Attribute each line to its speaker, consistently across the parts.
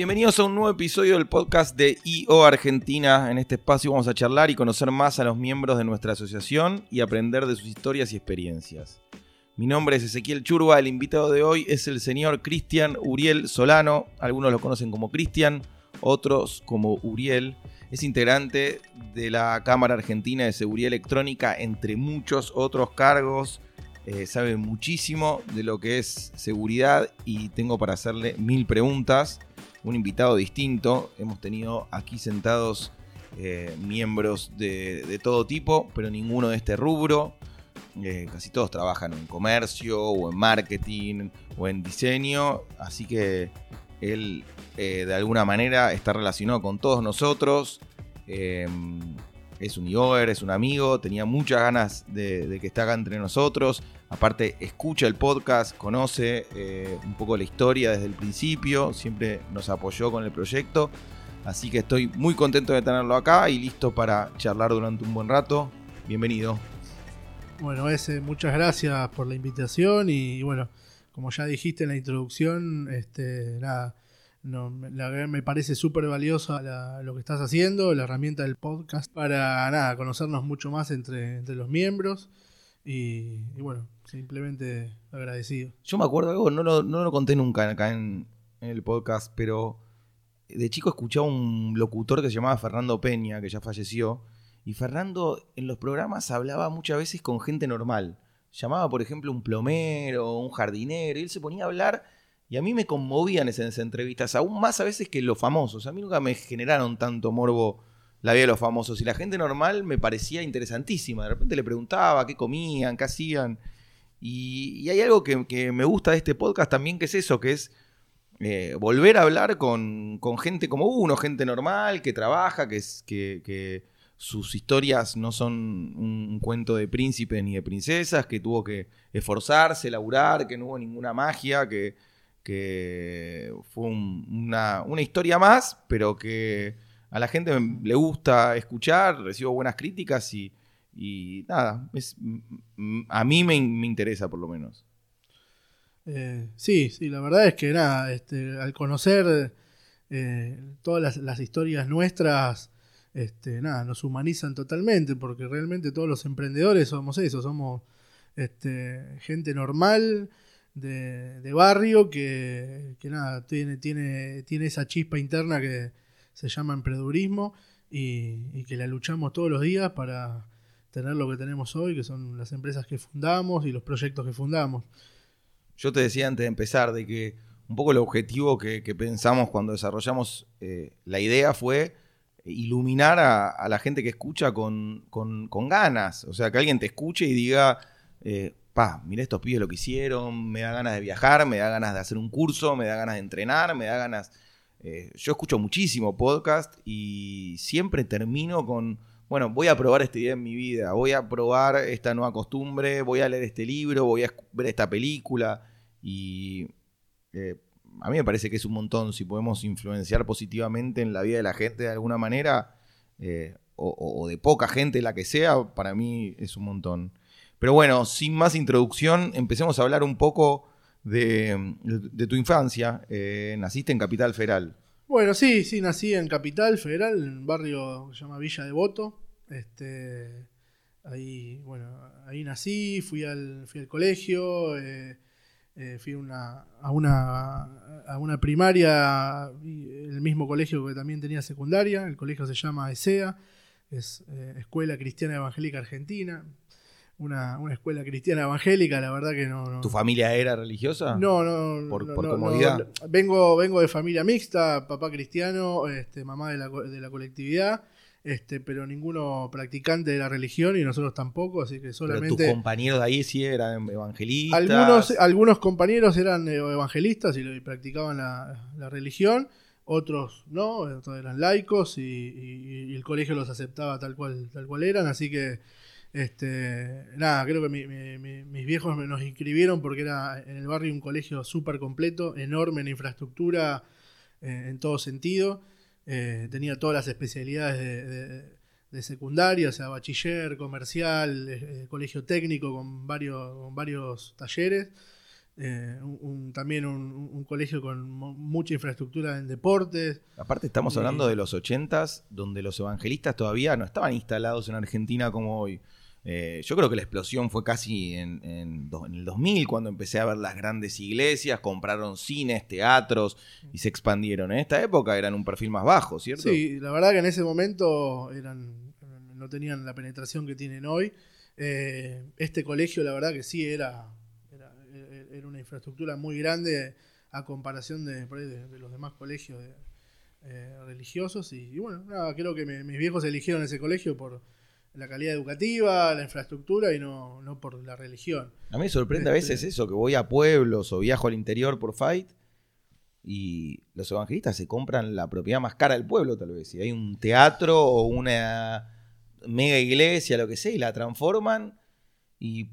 Speaker 1: Bienvenidos a un nuevo episodio del podcast de IO Argentina. En este espacio vamos a charlar y conocer más a los miembros de nuestra asociación y aprender de sus historias y experiencias. Mi nombre es Ezequiel Churba, el invitado de hoy es el señor Cristian Uriel Solano. Algunos lo conocen como Cristian, otros como Uriel. Es integrante de la Cámara Argentina de Seguridad Electrónica, entre muchos otros cargos. Eh, sabe muchísimo de lo que es seguridad y tengo para hacerle mil preguntas. Un invitado distinto. Hemos tenido aquí sentados eh, miembros de, todo tipo, pero ninguno de este rubro. Eh, casi todos trabajan en comercio o en marketing o en diseño. Así que él eh, de alguna manera está relacionado con todos nosotros. Em, es un IOER, es un amigo, tenía muchas ganas de, que esté entre nosotros. Aparte, escucha el podcast, conoce eh, un poco la historia desde el principio, siempre nos apoyó con el proyecto. Así que estoy muy contento de tenerlo acá y listo para charlar durante un buen rato. Bienvenido.
Speaker 2: Bueno, ese, muchas gracias por la invitación y bueno, como ya dijiste en la introducción, este, nada, no, me parece súper valiosa lo que estás haciendo, la herramienta del podcast, para nada, conocernos mucho más entre los miembros. Y, bueno, simplemente agradecido.
Speaker 1: Yo me acuerdo algo, no lo, no lo conté nunca acá en, en, el podcast, pero de chico escuchaba un locutor que se llamaba Fernando Peña, que ya falleció. Y Fernando en los programas hablaba muchas veces con gente normal. Llamaba, por ejemplo, un plomero, un jardinero, y él se ponía a hablar y a mí me conmovían esas, entrevistas, aún más a veces que los famosos. A mí nunca me generaron tanto morbo la vida de los famosos. Y la gente normal me parecía interesantísima. De repente le preguntaba qué comían, qué hacían. Y, hay algo que, me gusta de este podcast también, que es eso, que es eh, volver a hablar con, gente como uno, gente normal, que trabaja, que, que, sus historias no son un cuento de príncipes ni de princesas, que tuvo que esforzarse, laburar, que no hubo ninguna magia, que que fue una, historia más, pero que a la gente le gusta escuchar, recibo buenas críticas y, nada, es, a mí me, interesa por lo menos.
Speaker 2: Eh, sí, sí, la verdad es que nada, este, al conocer eh, todas las, historias nuestras, este, nada, nos humanizan totalmente, porque realmente todos los emprendedores somos eso, somos este, gente normal de, barrio que, nada, tiene, tiene, tiene esa chispa interna que se llama emprendedurismo y, que la luchamos todos los días para tener lo que tenemos hoy, que son las empresas que fundamos y los proyectos que fundamos.
Speaker 1: Yo te decía antes de empezar de que un poco el objetivo que, pensamos cuando desarrollamos eh, la idea fue iluminar a, la gente que escucha con, ganas. O sea, que alguien te escuche y diga, eh, pa, mira estos pibes lo que hicieron, me da ganas de viajar, me da ganas de hacer un curso, me da ganas de entrenar, me da ganas... Eh, yo escucho muchísimo podcast y siempre termino con, bueno, voy a probar esta idea en mi vida, voy a probar esta nueva costumbre, voy a leer este libro, voy a ver esta película y eh, a mí me parece que es un montón si podemos influenciar positivamente en la vida de la gente de alguna manera eh, o, o, de poca gente, la que sea, para mí es un montón. Pero bueno, sin más introducción, empecemos a hablar un poco de, tu infancia. Eh, naciste en Capital Federal.
Speaker 2: Bueno, sí, sí, nací en Capital Federal, en un barrio que se llama Villa Devoto. Este, ahí, bueno, ahí nací, fui al, fui al colegio, eh, eh, fui una, a, una, a una primaria, el mismo colegio que también tenía secundaria. El colegio se llama ESEA, es Escuela Cristiana Evangélica Argentina una, escuela cristiana evangélica, la verdad que no,
Speaker 1: ¿Tu familia era religiosa?
Speaker 2: No, no.
Speaker 1: Por, comodidad.
Speaker 2: vengo, vengo de familia mixta, papá cristiano, este, mamá de la, de la colectividad. Este, pero ninguno practicante de la religión y nosotros tampoco, así que solamente.
Speaker 1: Pero tus compañeros de ahí sí eran evangelistas.
Speaker 2: Algunos, algunos compañeros eran eh, evangelistas y, practicaban la, religión, otros no, otros eran laicos y, el colegio los aceptaba tal cual, tal cual eran, así que este, nada, creo que mis viejos nos inscribieron porque era en el barrio un colegio súper completo, enorme en infraestructura, eh, en todo sentido. Eh, tenía todas las especialidades de, secundaria, o sea, bachiller, comercial, eh, colegio técnico con varios, con varios talleres. eh, un, también un, colegio con mucha infraestructura en deportes.
Speaker 1: Aparte estamos hablando de los ochentas, donde los evangelistas todavía no estaban instalados en Argentina como hoy. Eh, yo creo que la explosión fue casi en, el 2000, cuando empecé a ver las grandes iglesias, compraron cines, teatros y se expandieron. En esta época eran un perfil más bajo, ¿cierto?
Speaker 2: Sí, la verdad que en ese momento eran, no tenían la penetración que tienen hoy. Eh, este colegio, la verdad que sí, era, era, una infraestructura muy grande a comparación de, los demás colegios eh, religiosos. Y, bueno, creo que mis viejos eligieron ese colegio por la calidad educativa, la infraestructura y no, no por la religión.
Speaker 1: A mí me sorprende a veces este, eso, que voy a pueblos o viajo al interior por fight y los evangelistas se compran la propiedad más cara del pueblo, tal vez. Si hay un teatro o una mega iglesia, lo que sea, y la transforman y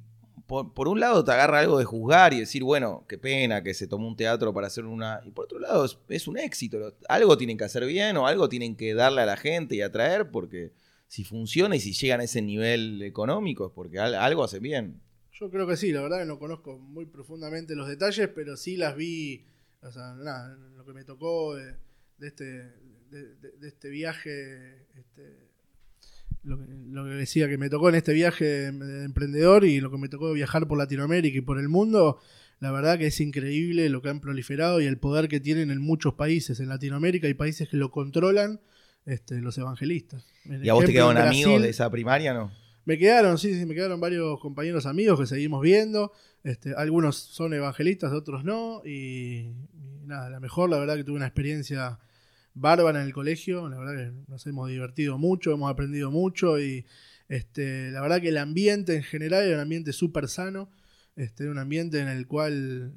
Speaker 1: por, un lado te agarra algo de juzgar y decir, bueno, qué pena que se tomó un teatro para hacer una... Y por otro lado es, es un éxito. Algo tienen que hacer bien o algo tienen que darle a la gente y atraer porque si funciona y si llegan a ese nivel económico es porque algo hace bien.
Speaker 2: Yo creo que sí, la verdad que no conozco muy profundamente los detalles, pero sí las vi, o sea, nada, lo que me tocó de, este, de, este viaje, este, lo, que, decía que me tocó en este viaje de emprendedor y lo que me tocó viajar por Latinoamérica y por el mundo, la verdad que es increíble lo que han proliferado y el poder que tienen en muchos países. En Latinoamérica hay países que lo controlan este, los evangelistas.
Speaker 1: ¿Y a vos te quedaron amigos de esa primaria, no?
Speaker 2: Me quedaron, sí, sí, me quedaron varios compañeros amigos que seguimos viendo. Este, algunos son evangelistas, otros no. Y, nada, la mejor, la verdad que tuve una experiencia bárbara en el colegio. La verdad que nos hemos divertido mucho, hemos aprendido mucho. Y este, la verdad que el ambiente en general era un ambiente súper sano. Este, un ambiente en el cual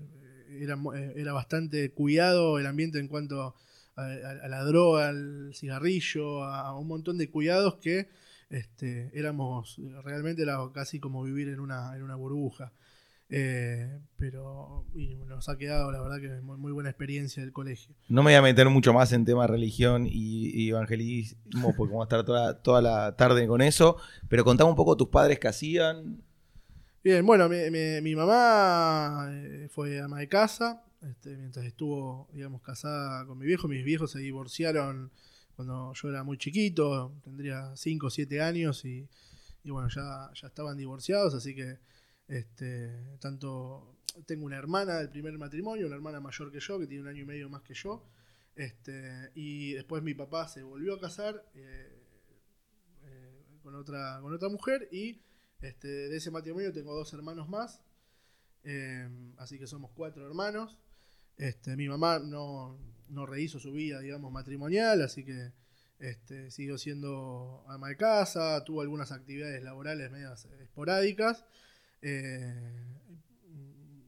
Speaker 2: era, era bastante cuidado el ambiente en cuanto a, la droga, al cigarrillo, a, un montón de cuidados que este, éramos, realmente era casi como vivir en una, en una burbuja. Eh, pero nos ha quedado, la verdad, que muy, muy, buena experiencia del colegio.
Speaker 1: No me voy a meter mucho más en tema religión y, evangelismo, porque vamos a estar toda, toda, la tarde con eso. Pero contame un poco tus padres que hacían.
Speaker 2: Bien, bueno, mi, mi, mi mamá eh, fue ama de casa, este, mientras estuvo, digamos, casada con mi viejo. Mis viejos se divorciaron cuando yo era muy chiquito, tendría 5 o 7 años y, bueno, ya, ya estaban divorciados, así que este, tanto tengo una hermana del primer matrimonio, una hermana mayor que yo, que tiene un año y medio más que yo, este, y después mi papá se volvió a casar eh, eh, con, otra, con otra mujer y de ese matrimonio tengo dos hermanos más, eh, así que somos cuatro hermanos. Este, mi mamá no, no rehizo su vida, digamos, matrimonial, así que este, siguió siendo ama de casa, tuvo algunas actividades laborales medias esporádicas. Eh,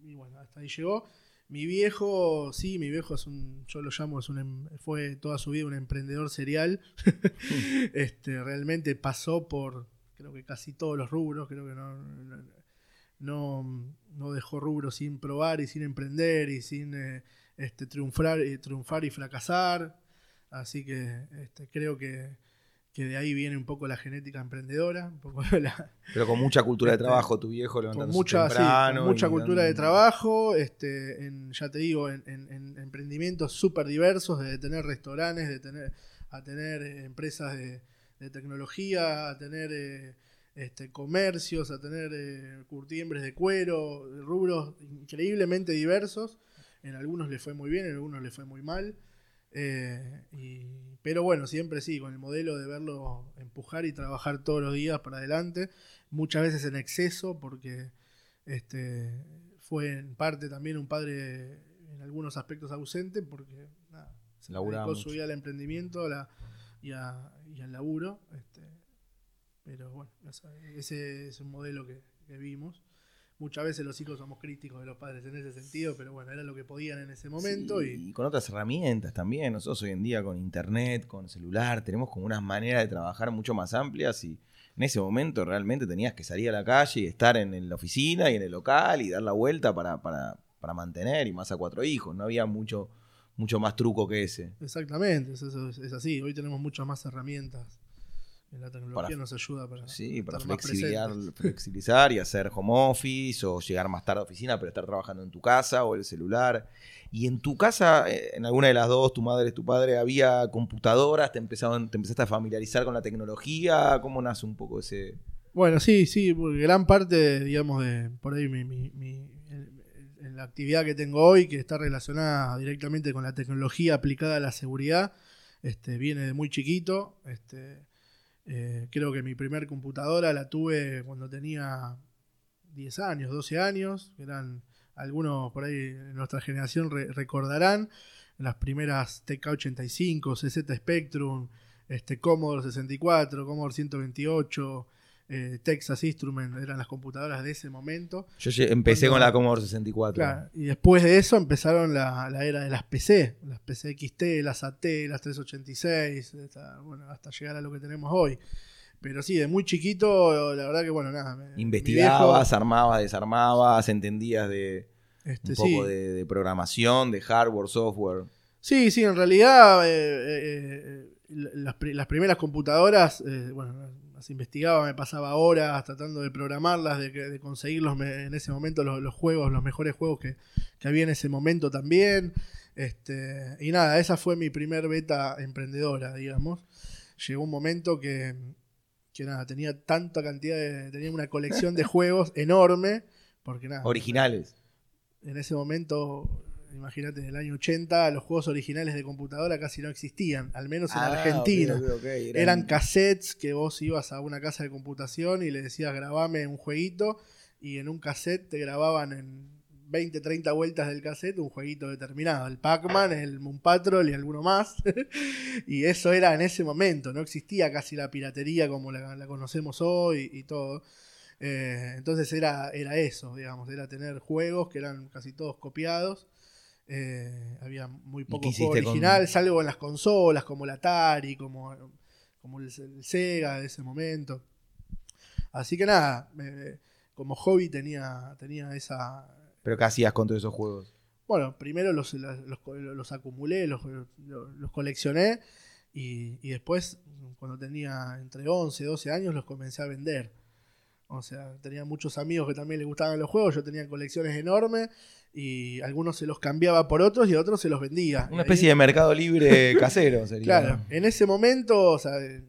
Speaker 2: y bueno, hasta ahí llegó. Mi viejo, sí, mi viejo es un, yo lo llamo, es un, em, fue toda su vida un emprendedor serial. este, realmente pasó por, creo que casi todos los rubros, creo que no no, no dejó rubro sin probar y sin emprender y sin eh, este, triunfar, y triunfar y fracasar. Así que este, creo que, de ahí viene un poco la genética emprendedora.
Speaker 1: Pero con mucha cultura de este, trabajo, tu viejo levantando
Speaker 2: mucha, temprano. mucha cultura de trabajo, este, en, ya te digo, en, emprendimientos súper diversos, de tener restaurantes, de tener, a tener eh, empresas de, tecnología, a tener... Eh, este, comercios, a tener eh, curtiembres de cuero, rubros increíblemente diversos. En algunos le fue muy bien, en algunos le fue muy mal. Eh, pero bueno, siempre sí, con el modelo de verlo empujar y trabajar todos los días para adelante, muchas veces en exceso, porque este, fue en parte también un padre en algunos aspectos ausente, porque nada, se dedicó su vida al emprendimiento y, al laburo. Este, pero bueno, ese es un modelo que, vimos. Muchas veces los hijos somos críticos de los padres en ese sentido, pero bueno, era lo que podían en ese momento. y...
Speaker 1: con otras herramientas también. Nosotros hoy en día con internet, con celular, tenemos como unas maneras de trabajar mucho más amplias y en ese momento realmente tenías que salir a la calle y estar en, la oficina y en el local y dar la vuelta para, para, para mantener y más a cuatro hijos. No había mucho, mucho más truco que ese.
Speaker 2: Exactamente, es, es así. Hoy tenemos muchas más herramientas La tecnología
Speaker 1: Para-
Speaker 2: nos ayuda para,
Speaker 1: Sí, para flexibilizar, flexibilizar y hacer home office o llegar más tarde a oficina pero estar trabajando en tu casa o el celular. Y en tu casa, eh, en alguna de las dos, tu madre, tu padre, había computadoras, te empezaron, te empezaste a familiarizar con la tecnología, ¿cómo nace un poco ese?
Speaker 2: Bueno, sí, sí, porque gran parte, digamos, de por ahí mi, mi- mi- el- el- la actividad que tengo hoy, que está relacionada directamente con la tecnología aplicada a la seguridad, este, viene de muy chiquito. Este, eh, creo que mi primer computadora la tuve cuando tenía 10 años, 12 años, eran algunos por ahí en nuestra generación re- recordarán, las primeras TK85, CZ Spectrum, este, Commodore 64, Commodore 128, eh, Texas Instrument, eran las computadoras de ese momento.
Speaker 1: Yo empecé
Speaker 2: Cuando-
Speaker 1: con la Commodore 64.
Speaker 2: Claro, y después de eso empezaron la, la era de las PC, las PC XT, las AT, las 386, hasta, bueno, hasta llegar a lo que tenemos hoy. Pero sí, de muy chiquito, la verdad que bueno, nada. me-
Speaker 1: Investigabas,
Speaker 2: viejo,
Speaker 1: armabas, desarmabas, entendías de
Speaker 2: este,
Speaker 1: un
Speaker 2: sí.
Speaker 1: poco de, de programación, de hardware, software.
Speaker 2: Sí, sí, en realidad eh, eh, las primeras computadoras, eh, bueno, las investigaba, me pasaba horas tratando de programarlas, de, de conseguir los en ese momento los, los juegos, los mejores juegos que, que había en ese momento también. Este, y nada, esa fue mi primer beta emprendedora, digamos. Llegó un momento que, que nada, tenía tanta cantidad de, tenía una colección de juegos enorme, porque nada,
Speaker 1: Originales.
Speaker 2: en ese momento, imagínate, en el año 80, los juegos originales de computadora casi no existían, al menos en
Speaker 1: Ah,
Speaker 2: Argentina. Eran cassettes que vos ibas a una casa de computación y le decías grabame un jueguito y en un cassette te grababan en 20, 30 vueltas del cassette un jueguito determinado, el Pac-Man, el Moon Patrol y alguno más. y eso era en ese momento, no existía casi la piratería como la, la conocemos hoy y todo. Eh, entonces era, era eso, digamos, era tener juegos que eran casi todos copiados. Eh, había muy poco juego
Speaker 1: con-
Speaker 2: original, salvo en las consolas, como el Atari, como, como el, el Sega de ese momento. Así que nada, como hobby tenía, tenía esa...
Speaker 1: Pero ¿qué hacías con todos esos juegos?
Speaker 2: Bueno, primero los, los, los- los acumulé, los, los- los coleccioné y, y después, cuando tenía entre 11 y 12 años, los comencé a vender. O sea, tenía muchos amigos que también les gustaban los juegos, yo tenía colecciones enormes y algunos se los cambiaba por otros y a otros se los vendía.
Speaker 1: Una especie de mercado libre casero sería.
Speaker 2: Claro, en ese momento, o sea, en,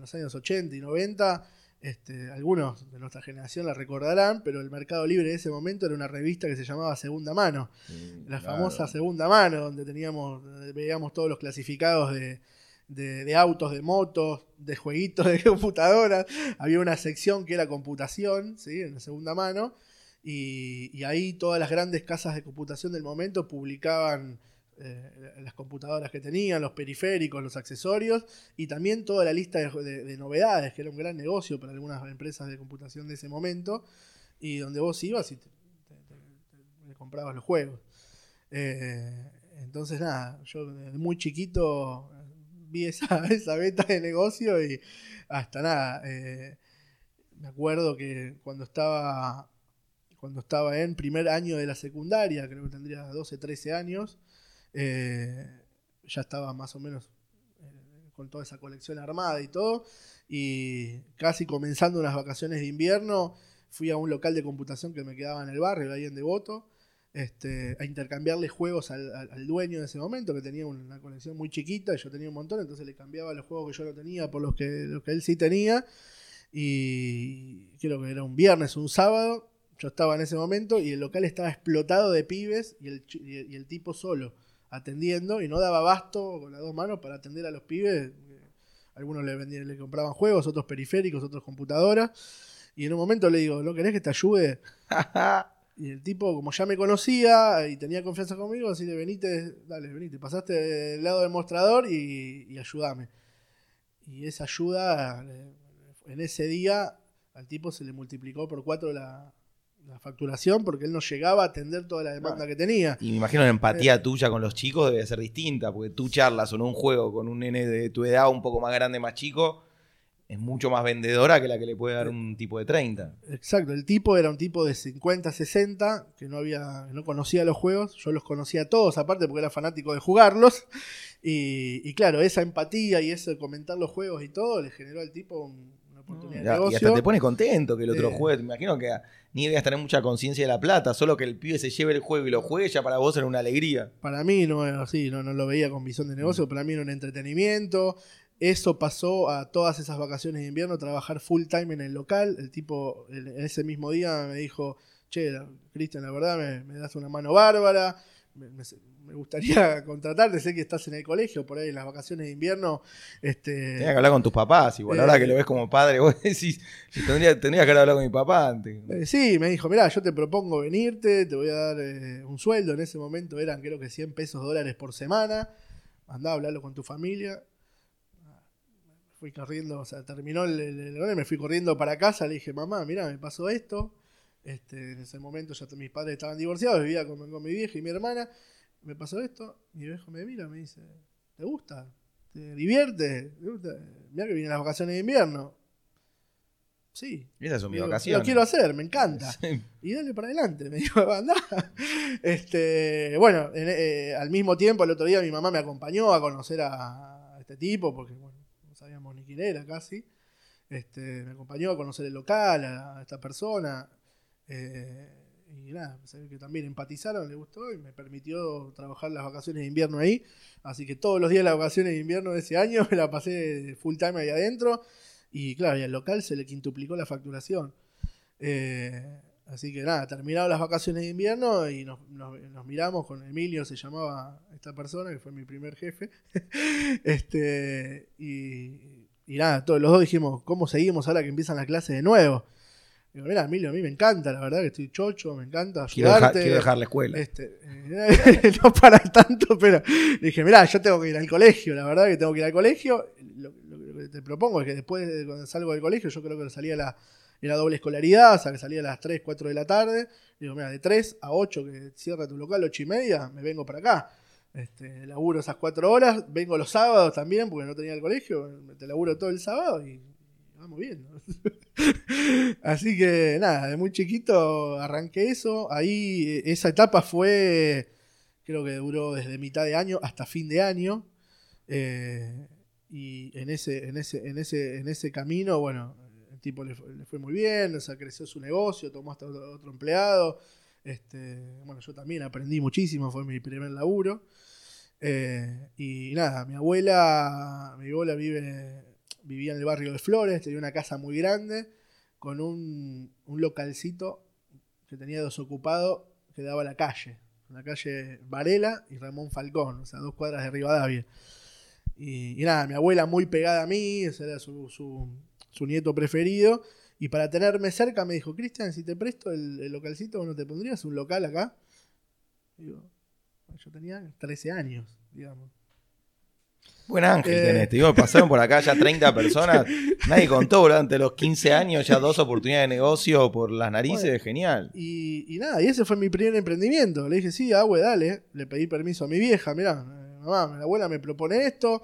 Speaker 2: los años 80 y 90, este, algunos de nuestra generación la recordarán, pero el Mercado Libre de ese momento era una revista que se llamaba Segunda Mano.
Speaker 1: Sí,
Speaker 2: La
Speaker 1: claro.
Speaker 2: famosa segunda mano, donde teníamos, veíamos todos los clasificados de, de- de autos, de motos, de jueguitos de computadoras. Había una sección que era computación, ¿sí? en la segunda mano, y, ahí todas las grandes casas de computación del momento publicaban eh, las computadoras que tenían, los periféricos, los accesorios, y también toda la lista de, de- de novedades, que era un gran negocio para algunas empresas de computación de ese momento, y donde vos ibas y te- comprabas los juegos. Eh, entonces, nada, yo desde muy chiquito vi esa, esa beta de negocio y hasta nada. eh, me acuerdo que cuando estaba cuando estaba en primer año de la secundaria, creo que tendría 12, 13 años, eh, ya estaba más o menos eh, con toda esa colección armada y todo, y casi comenzando unas vacaciones de invierno, fui a un local de computación que me quedaba en el barrio, ahí en Devoto, este, a intercambiarle juegos al, al- al dueño de ese momento, que tenía una colección muy chiquita, y yo tenía un montón, entonces le cambiaba los juegos que yo no tenía por los que, los que él sí tenía, y creo que era un viernes, un sábado, yo estaba en ese momento, y el local estaba explotado de pibes, y el, y el- tipo solo, atendiendo, y no daba abasto con las dos manos para atender a los pibes, algunos le, vendían, le compraban juegos, otros periféricos, otros computadoras, y en un momento le digo, ¿no querés que te ayude? Y el tipo, como ya me conocía y tenía confianza conmigo, así de venite, dale, venite, pasaste del lado del mostrador y, y ayúdame. Y esa ayuda, eh, en ese día, al tipo se le multiplicó por cuatro la, la facturación porque él no llegaba a atender toda la demanda que tenía.
Speaker 1: Y me imagino la empatía tuya con los chicos debe ser distinta, porque tú charlas o en un juego con un nene de tu edad un poco más grande, más chico, es mucho más vendedora que la que le puede dar un tipo de 30.
Speaker 2: Exacto, el tipo era un tipo de 50, 60, que no había, no conocía los juegos, yo los conocía todos aparte porque era fanático de jugarlos, Y, y claro, esa empatía y eso de comentar los juegos y todo le generó al tipo un- una oportunidad de
Speaker 1: Ya, y hasta te pone contento que el otro
Speaker 2: Eh.
Speaker 1: juegue. Me imagino que ni debías tener mucha conciencia de la plata, solo que el pibe se lleve el juego y lo juegue ya para vos era una alegría.
Speaker 2: Para mí no era así, no, no lo veía con visión de negocio, para mí era un entretenimiento. Eso pasó a todas esas vacaciones de invierno, trabajar full time en el local. El tipo en en ese mismo día me dijo, che, Cristian, la verdad me, me das una mano bárbara, me, me- me gustaría contratarte, sé que estás en el colegio, por ahí en las vacaciones de invierno. Este,
Speaker 1: Tenías que hablar con tus papás, igual
Speaker 2: Eh.
Speaker 1: ahora que lo ves como padre, vos decís, tendría, tendrías que hablado con mi papá antes.
Speaker 2: Eh, sí, me dijo, mirá, yo te propongo venirte, te voy a dar eh, un sueldo. En ese momento eran creo que 100 pesos dólares por semana. Andá a hablarlo con tu familia. Fui corriendo, o sea, terminó el, el, el me fui corriendo para casa, le dije, mamá, mirá, me pasó esto. Este, en ese momento ya mis padres estaban divorciados, vivía con, con mi vieja y mi hermana. Me pasó esto, mi viejo me mira, me dice, ¿te gusta? ¿Te divierte? ¿Te gusta? Mirá que vienen las vacaciones de invierno. Sí,
Speaker 1: Esas son mis vacaciones.
Speaker 2: Lo quiero hacer, me encanta.
Speaker 1: Sí.
Speaker 2: Y dale para adelante, me dijo, anda. Este, bueno, en- eh, al mismo tiempo, el otro día mi mamá me acompañó a conocer a, a este tipo, porque bueno, no sabíamos ni quién era casi. Este, me acompañó a conocer el local, a, a esta persona. eh, y nada, se ve que también empatizaron, le gustó y me permitió trabajar las vacaciones de invierno ahí. Así que todos los días las vacaciones de invierno de ese año me la pasé full time ahí adentro. Y claro, y al local se le quintuplicó la facturación. Eh, así que nada, terminaron las vacaciones de invierno y nos, nos- nos miramos con Emilio, se llamaba esta persona, que fue mi primer jefe. este, y, y nada, todos los dos dijimos, ¿cómo seguimos ahora que empiezan las clases de nuevo? Digo, mira, Emilio, a mí me encanta, la verdad que estoy chocho, me encanta
Speaker 1: Quiero, dejar,
Speaker 2: ayudarte.
Speaker 1: quiero dejar la escuela.
Speaker 2: Este, eh, no para tanto, pero dije, mirá, yo tengo que ir al colegio, la verdad que tengo que ir al colegio. Lo, lo- que te propongo es que después, de cuando salgo del colegio, yo creo que salía la, era doble escolaridad, o sea, que salía a las 3, 4 de la tarde. Digo, mira, de 3 a 8, que cierra tu local, 8 y media, me vengo para acá. Este, laburo esas 4 horas, vengo los sábados también, porque no tenía el colegio, te laburo todo el sábado y vamos bien. Así que nada, de muy chiquito arranqué eso. Ahí eh, esa etapa fue, creo que duró desde mitad de año hasta fin de año. Eh, y en ese, en ese, en ese, en ese camino, bueno, el tipo le fue, muy bien, o creció su negocio, tomó hasta otro, otro empleado. Este, bueno, yo también aprendí muchísimo, fue mi primer laburo. Eh, y nada, mi abuela, mi abuela vive, vivía en el barrio de Flores, tenía una casa muy grande con un, un localcito que tenía desocupado que daba a la calle, la calle Varela y Ramón Falcón, o sea, dos cuadras de Rivadavia. Y, y nada, mi abuela muy pegada a mí, ese era su, su, su nieto preferido. Y para tenerme cerca me dijo, Cristian, si te presto el, el localcito, ¿vos ¿no te pondrías un local acá? Digo, yo tenía 13 años, digamos.
Speaker 1: Buen ángel
Speaker 2: Eh.
Speaker 1: tenés. Te digo, pasaron por acá ya 30 personas. Nadie contó, boludo. Ante los 15 años, ya dos oportunidades de negocio por las narices.
Speaker 2: Bueno.
Speaker 1: Genial.
Speaker 2: Y, y nada, y ese fue mi primer emprendimiento. Le dije, sí, abue, dale. Le pedí permiso a mi vieja, mirá, mamá, mi abuela me propone esto.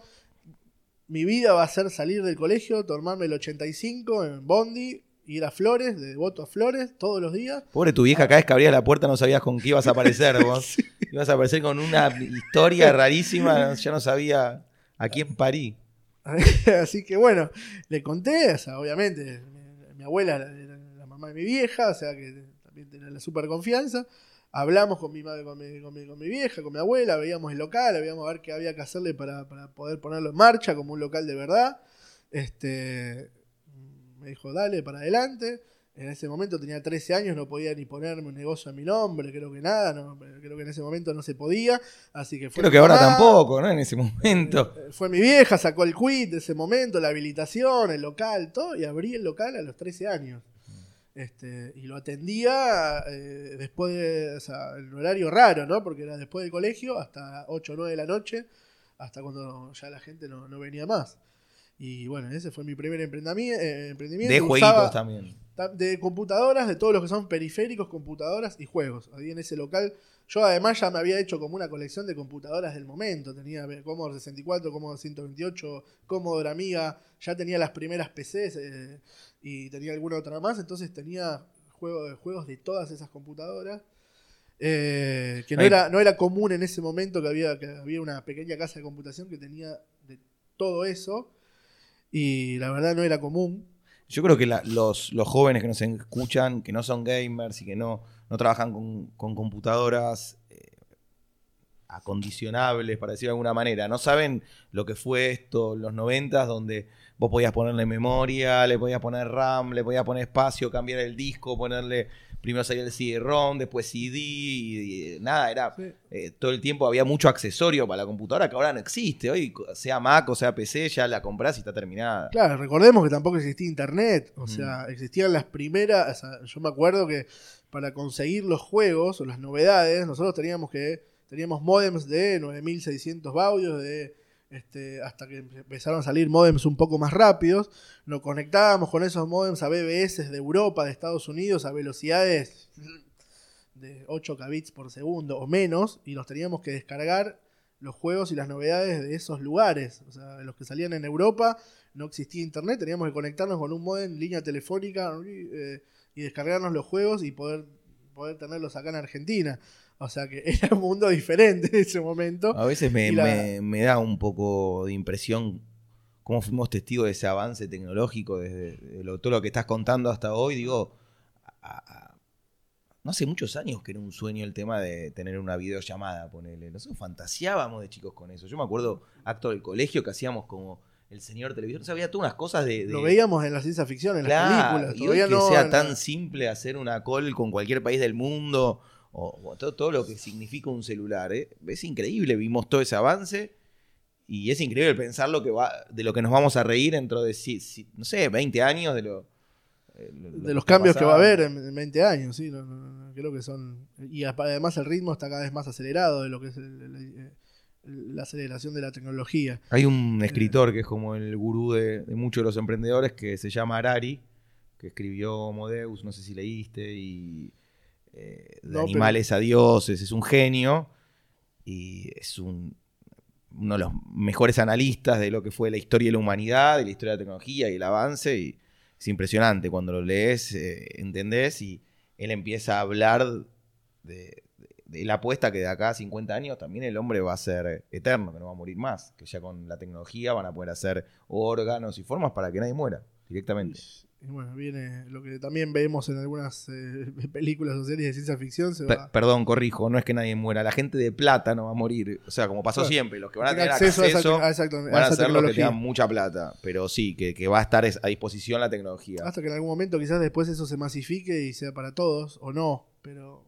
Speaker 2: Mi vida va a ser salir del colegio, tomarme el 85 en Bondi, ir a Flores, de voto a Flores, todos los días.
Speaker 1: Pobre tu vieja, cada vez que abrías la puerta no sabías con qué ibas a aparecer vos. Ibas a aparecer con una historia rarísima, ya no sabía a quién parí.
Speaker 2: Así que bueno, le conté, o sea, obviamente, mi, mi abuela era era la mamá de mi vieja, o sea que también tenía la super confianza. Hablamos con mi, madre, con, mi, con, mi, con mi vieja, con mi abuela, veíamos el local, veíamos a ver qué había que hacerle para, para poder ponerlo en marcha como un local de verdad. Este, me dijo, dale, para adelante. En ese momento tenía 13 años, no podía ni ponerme un negocio a mi nombre, creo que nada, no, creo que en ese momento no se podía. Así que fue
Speaker 1: Creo que ahora tampoco, ¿no? En ese momento.
Speaker 2: eh, Fue mi vieja, sacó el quit de ese momento, la habilitación, el local, todo, y abrí el local a los 13 años. Este, y lo atendía eh, después de, o sea, el horario raro, ¿no? Porque era después del colegio hasta 8 o 9 de la noche, hasta cuando ya la gente no, no venía más. Y bueno, ese fue mi primer eh, emprendimiento.
Speaker 1: De
Speaker 2: Usaba-
Speaker 1: jueguitos también.
Speaker 2: Ta- de computadoras, de todos los que son periféricos, computadoras y juegos. Ahí en ese local, yo además ya me había hecho como una colección de computadoras del momento. Tenía eh, Commodore 64, Commodore 128, Commodore Amiga, ya tenía las primeras PCs eh, y tenía alguna otra más, entonces tenía juego, juegos de todas esas computadoras. eh, que no
Speaker 1: Ahí.
Speaker 2: era, no era común en ese momento que había, que había una pequeña casa de computación que tenía de todo eso. Y la verdad no era común.
Speaker 1: Yo creo que los, los jóvenes que nos escuchan, que no son gamers y que no, no trabajan con, con computadoras eh, acondicionables, para decirlo de alguna manera, no saben lo que fue esto en los noventas, donde vos podías ponerle memoria, le podías poner RAM, le podías poner espacio, cambiar el disco, ponerle... Primero salía el CD-ROM, después CD, y, y nada, era
Speaker 2: Sí.
Speaker 1: eh, todo el tiempo había mucho accesorio para la computadora que ahora no existe. Hoy, sea Mac o sea PC, ya la compras y está terminada.
Speaker 2: Claro, recordemos que tampoco existía internet. O
Speaker 1: Mm.
Speaker 2: sea, existían las primeras. o sea, yo me acuerdo que para conseguir los juegos o las novedades, nosotros teníamos que. Teníamos modems de 9600 baudios, de este, hasta que empezaron a salir modems un poco más rápidos. Nos conectábamos con esos modems a BBS de Europa, de Estados Unidos, a velocidades de 8 kbits por segundo o menos, y nos teníamos que descargar los juegos y las novedades de esos lugares. O sea, los que salían en Europa, no existía internet, teníamos que conectarnos con un modem, línea telefónica, eh, y descargarnos los juegos y poder, poder tenerlos acá en Argentina. O sea que era un mundo diferente en ese momento.
Speaker 1: A veces me,
Speaker 2: la-
Speaker 1: me- me da un poco de impresión cómo fuimos testigos de ese avance tecnológico desde lo- todo lo que estás contando hasta hoy. Digo, a- a- no hace muchos años que era un sueño el tema de tener una videollamada, ponele. Nosotros fantaseábamos de chicos con eso. Yo me acuerdo acto del colegio que hacíamos como el señor televisor. O sea, había todas unas cosas de... de-
Speaker 2: Lo veíamos en la ciencia ficción, en
Speaker 1: Claro,
Speaker 2: las películas.
Speaker 1: y hoy
Speaker 2: Todavía
Speaker 1: que
Speaker 2: no
Speaker 1: sea tan simple hacer una call con cualquier país del mundo o, o todo, todo lo que significa un celular, ¿eh? es increíble. Vimos todo ese avance y es increíble pensar lo que va, de lo que nos vamos a reír dentro de, si- si- no sé, 20 años de lo, eh, lo-
Speaker 2: de los cambios que va a haber en en 20 años, sí, no- no- no, creo que son y además el ritmo está cada vez más acelerado de lo que es el- el- el- la aceleración de la tecnología.
Speaker 1: Hay un escritor que es como el gurú de, de muchos de los emprendedores que se llama Harari, que escribió Homo Deus, no sé si leíste, y eh, de
Speaker 2: No, pero-
Speaker 1: animales a dioses, es un genio y es un, uno de los mejores analistas de lo que fue la historia de la humanidad, de la historia de la tecnología y el avance, y es impresionante cuando lo lees, eh, entendés, y él empieza a hablar de, de la apuesta que de acá a 50 años también el hombre va a ser eterno, que no va a morir más, que ya con la tecnología van a poder hacer órganos y formas para que nadie muera directamente.
Speaker 2: Y bueno, viene lo que también vemos en algunas eh, películas o series de ciencia ficción. Se
Speaker 1: Pe-
Speaker 2: va,
Speaker 1: perdón, corrijo, no es que nadie muera, la gente de plata no va a morir, o sea, como pasó siempre, los que van a
Speaker 2: tener
Speaker 1: acceso,
Speaker 2: a esa, a esa-
Speaker 1: van
Speaker 2: a
Speaker 1: a ser los que tengan mucha plata, pero sí, que, que va a estar es- a disposición la tecnología.
Speaker 2: Hasta que en algún momento quizás después eso se masifique y sea para todos, o no, pero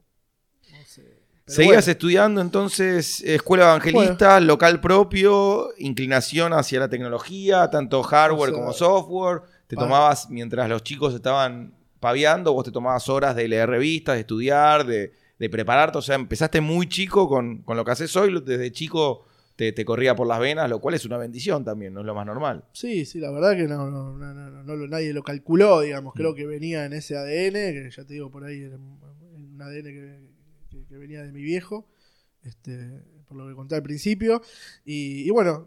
Speaker 2: no sé. Pero
Speaker 1: Seguías
Speaker 2: bueno,
Speaker 1: estudiando entonces escuela evangelista, local propio, inclinación hacia la tecnología, tanto hardware
Speaker 2: O sea,
Speaker 1: como software. Te tomabas, mientras los chicos estaban paviando, vos te tomabas horas de leer revistas, de estudiar, de, de prepararte. O sea, empezaste muy chico con, con lo que haces hoy, desde chico te, te corría por las venas, lo cual es una bendición también, no es lo más normal.
Speaker 2: Sí, sí, la verdad que no, no, no, nadie lo calculó, digamos.
Speaker 1: Mm.
Speaker 2: Creo que venía en ese ADN, que ya te digo por ahí, era un ADN que, que- que venía de mi viejo, este, por lo que conté al principio. Y, y bueno,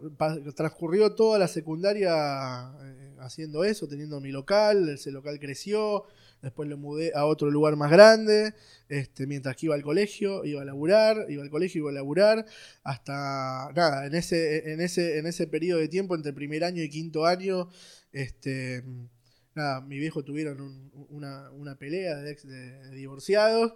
Speaker 2: transcurrió toda la secundaria eh, haciendo eso, teniendo mi local, ese local creció. Después lo mudé a otro lugar más grande, este, mientras que iba al colegio, iba a laburar, iba al colegio, iba a laburar, hasta nada, en ese, en ese, en ese periodo de tiempo, entre primer año y quinto año, este, nada, mi viejo tuvieron un- una, una pelea de, de- de divorciados.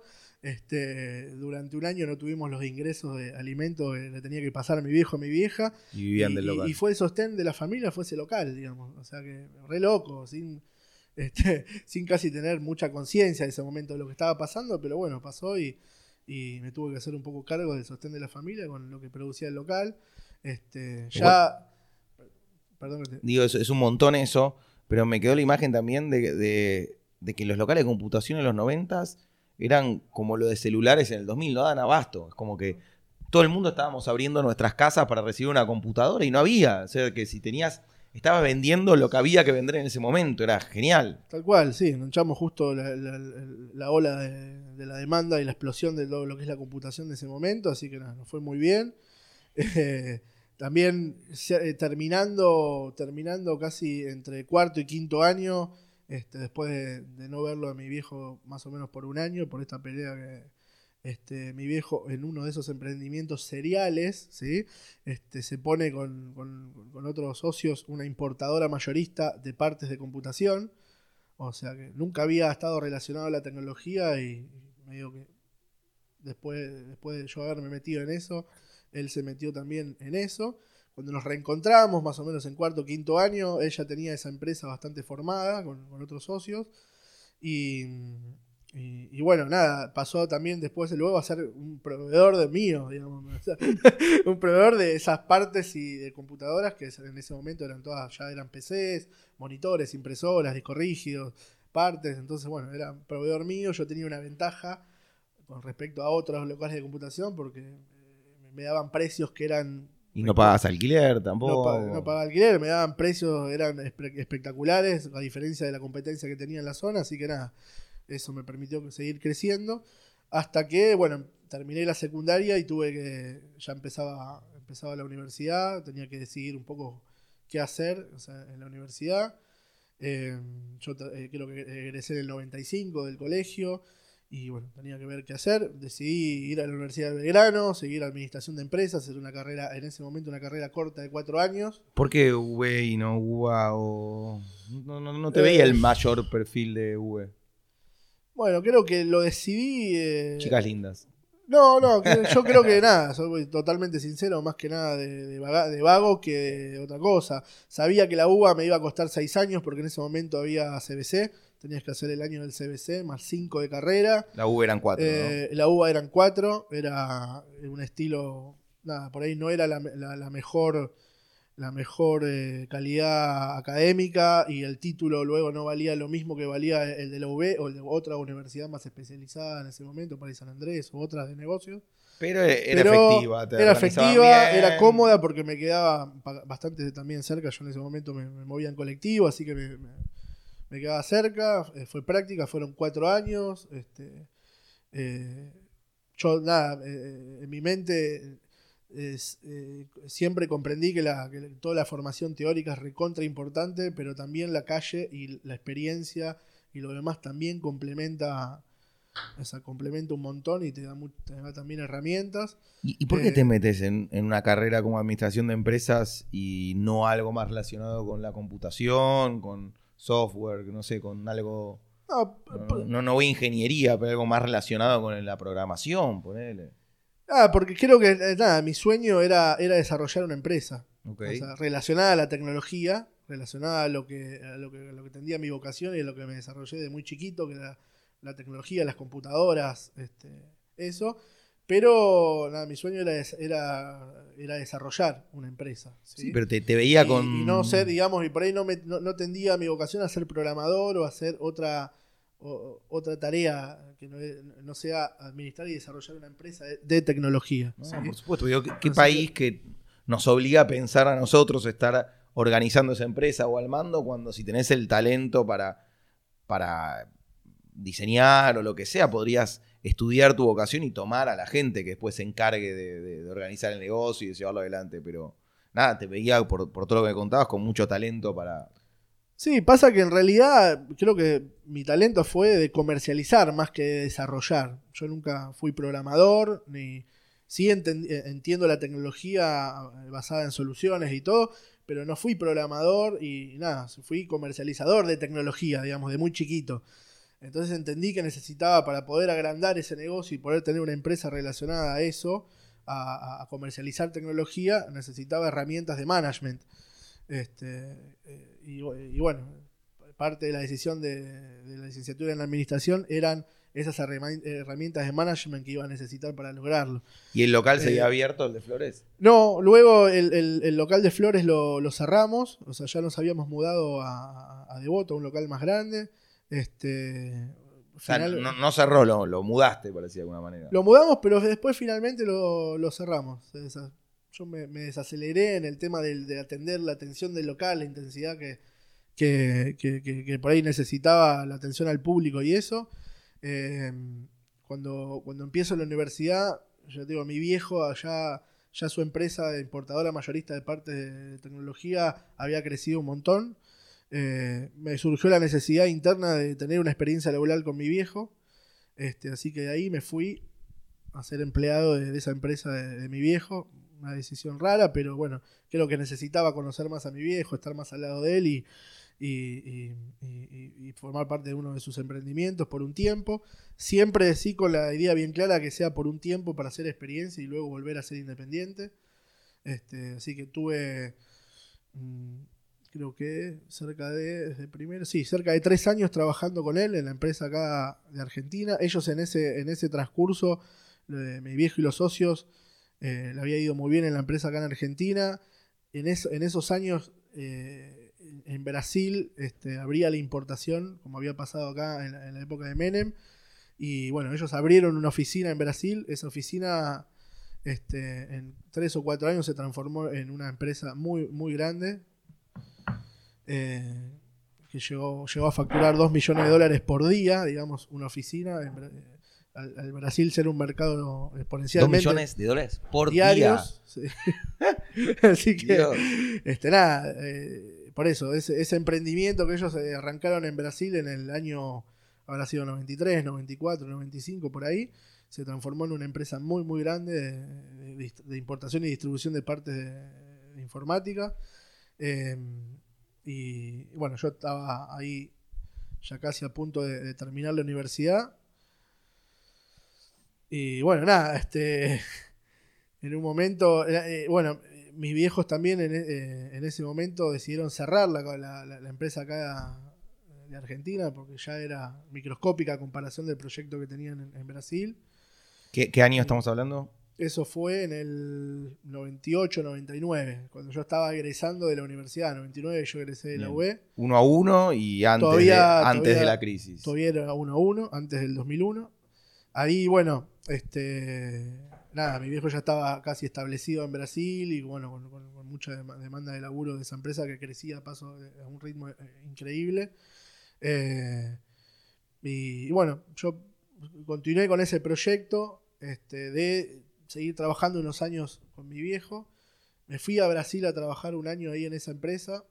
Speaker 2: Este, durante un año no tuvimos los ingresos de alimentos que le tenía que pasar a mi viejo a mi vieja.
Speaker 1: Y vivían
Speaker 2: y,
Speaker 1: del local.
Speaker 2: y fue el sostén de la familia, fue ese local, digamos. O sea que re loco, sin, este, sin casi tener mucha conciencia en ese momento de lo que estaba pasando, pero bueno, pasó y, y me tuve que hacer un poco cargo del sostén de la familia con lo que producía el local. Este, ya. Perdón que te-
Speaker 1: Digo, es, es un montón eso, pero me quedó la imagen también de, de- de que los locales de computación en los noventas eran como lo de celulares en el 2000, no dan abasto. Es como que todo el mundo estábamos abriendo nuestras casas para recibir una computadora y no había. O sea, que si tenías, estabas vendiendo lo que había que vender en ese momento, era genial.
Speaker 2: Tal cual, sí, enganchamos justo la, la- la- la ola de, la demanda y la explosión de todo lo que es la computación de ese momento, así que nos fue muy bien. Eh, también eh, terminando, terminando casi entre cuarto y quinto año, este, después de, no verlo a mi viejo más o menos por un año, por esta pelea que, este, mi viejo en uno de esos emprendimientos seriales, ¿sí? este, se pone con, con, otros socios una importadora mayorista de partes de computación. O sea que nunca había estado relacionado a la tecnología y, medio que después, después de yo haberme metido en eso, él se metió también en eso. Cuando nos reencontramos, más o menos en cuarto o quinto año, ella tenía esa empresa bastante formada con, otros socios. Y, bueno, nada, pasó también después luego a ser un proveedor de mío, digamos. un proveedor de esas partes y de computadoras que en ese momento eran todas, ya eran PCs, monitores, impresoras, discos rígidos, partes. Entonces, bueno, era un proveedor mío. Yo tenía una ventaja con respecto a otros locales de computación porque eh, me daban precios que eran
Speaker 1: y no pagas alquiler tampoco.
Speaker 2: No, pagaba alquiler, me daban precios, eran espectaculares, a diferencia de la competencia que tenía en la zona, así que nada, eso me permitió seguir creciendo. Hasta que, bueno, terminé la secundaria y tuve que. Ya empezaba, empezaba la universidad, tenía que decidir un poco qué hacer en la universidad. Eh, yo eh, creo que egresé en el 95 del colegio y bueno, tenía que ver qué hacer. Decidí ir a la Universidad de Belgrano, seguir administración de empresas, hacer una carrera, en ese momento una carrera corta de cuatro años.
Speaker 1: ¿Por qué V y no UBA o.? No, no, te veía el eh, mayor perfil de V.
Speaker 2: Bueno, creo que lo decidí. Eh,
Speaker 1: Chicas lindas.
Speaker 2: No, no, yo creo que nada, soy totalmente sincero, más que nada de, vago que de otra cosa. Sabía que la UBA me iba a costar seis años porque en ese momento había CBC, tenías que hacer el año del CBC más cinco de carrera.
Speaker 1: La UBA eran cuatro.
Speaker 2: Eh, la UBA eran cuatro, era un estilo, nada, por ahí no era la mejor la mejor eh, calidad académica y el título luego no valía lo mismo que valía el de la UB o el de otra universidad más especializada en ese momento, París San Andrés o otras de negocios.
Speaker 1: Pero era efectiva.
Speaker 2: era efectiva, era cómoda porque me quedaba bastante también cerca. Yo en ese momento me, movía en colectivo, así que me, quedaba cerca. Eh, fue práctica, fueron cuatro años. Este, eh, yo, nada, en mi mente es, eh, siempre comprendí que, la, toda la formación teórica es recontra importante, pero también la calle y la experiencia y lo demás también complementa, o complementa un montón y te da, también herramientas.
Speaker 1: ¿Y, por qué te eh, metes en, una carrera como administración de empresas y no algo más relacionado con la computación, con software, no sé, con algo... No, no, voy a ingeniería, pero algo más relacionado con la programación, ponele.
Speaker 2: Ah, porque creo que eh, nada, mi sueño era, era desarrollar una empresa. relacionada a la tecnología, relacionada a lo que, a lo que, lo que tendía mi vocación y a lo que me desarrollé de muy chiquito, que era la tecnología, las computadoras, este, eso. Pero nada, mi sueño era, era, era desarrollar una empresa.
Speaker 1: Sí, pero te, veía con.
Speaker 2: Y no ser, digamos, y por ahí no, me, no, no tendía mi vocación a ser programador o a hacer otra otra tarea que no, sea administrar y desarrollar una empresa de, tecnología.
Speaker 1: Por supuesto, ¿qué, país que... nos obliga a pensar a nosotros estar organizando esa empresa o al mando cuando si tenés el talento para, para diseñar o lo que sea, podrías estudiar tu vocación y tomar a la gente que después se encargue de, organizar el negocio y de llevarlo adelante. Pero nada, te veía por, todo lo que contabas con mucho talento para,
Speaker 2: Sí, pasa que en realidad creo que mi talento fue de comercializar más que de desarrollar. Yo nunca fui programador, ni sí eh, entiendo la tecnología eh, basada en soluciones y todo, pero no fui programador y nada, fui comercializador de tecnología, digamos, de muy chiquito. Entonces entendí que necesitaba para poder agrandar ese negocio y poder tener una empresa relacionada a eso, a comercializar tecnología, necesitaba herramientas de management. Este, eh, y, bueno, parte de la decisión de, la licenciatura en administración eran esas herramientas de management que iba a necesitar para lograrlo.
Speaker 1: ¿Y el local seguía eh, abierto, el de Flores?
Speaker 2: No, luego el, local de Flores lo, cerramos, o sea, ya nos habíamos mudado a, a Devoto, a un local más grande. Este,
Speaker 1: no, cerró, lo, mudaste, por decir de alguna manera.
Speaker 2: Lo mudamos, pero después finalmente lo, lo cerramos yo me, desaceleré en el tema de, atender la atención del local, la intensidad que, que, por ahí necesitaba la atención al público y eso. Em, cuando, cuando empiezo la universidad, yo digo, mi viejo allá, ya su empresa de importadora mayorista de partes de tecnología había crecido un montón. Eh, me surgió la necesidad interna de tener una experiencia laboral con mi viejo. Este, así que de ahí me fui a ser empleado de, esa empresa de, mi viejo. Una decisión rara, pero bueno, creo que necesitaba conocer más a mi viejo, estar más al lado de él y, formar parte de uno de sus emprendimientos por un tiempo. Siempre sí con la idea bien clara que sea por un tiempo para hacer experiencia y luego volver a ser independiente. Este, así que tuve, mm, creo que cerca de, desde primero, sí, cerca de tres años trabajando con él en la empresa acá de Argentina. Ellos en ese, en ese transcurso, mi viejo y los socios, eh, le había ido muy bien en la empresa acá en Argentina. En, en esos años... Eh, en Brasil este, abría la importación, como había pasado acá en la, época de Menem. Y bueno, ellos abrieron una oficina en Brasil. Esa oficina este, en tres o cuatro años se transformó en una empresa muy, muy grande. Eh, que llegó, llegó a facturar 2 millones de dólares por día, digamos, una oficina. al, Brasil ser un mercado exponencialmente.
Speaker 1: 2 millones de dólares por
Speaker 2: diarios, día. Así que, este, nada, eh, por eso, ese, emprendimiento que ellos eh, arrancaron en Brasil en el año, habrá sido 93, 94, 95, por ahí, se transformó en una empresa muy, muy grande de, importación y distribución de partes de, informática. Y bueno, yo estaba ahí ya casi a punto de, terminar la universidad. Y bueno, nada, este, en un momento, eh, bueno, mis viejos también en, eh, ese momento decidieron cerrar la, empresa acá de Argentina porque ya era microscópica a comparación del proyecto que tenían en, Brasil.
Speaker 1: ¿Qué, año estamos hablando?
Speaker 2: Eso fue en el 98, 99, cuando yo estaba egresando de la universidad. 99 yo egresé de la UE.
Speaker 1: Uno a uno y antes, antes de la crisis.
Speaker 2: Todavía era uno a uno, antes del 2001. Ahí, bueno, este, nada, mi viejo ya estaba casi establecido en Brasil y bueno, con, mucha demanda de laburo de esa empresa que crecía a paso a un ritmo eh, increíble. Eh, y, bueno, yo continué con ese proyecto este, de seguir trabajando unos años con mi viejo. Me fui a Brasil a trabajar un año ahí en esa empresa.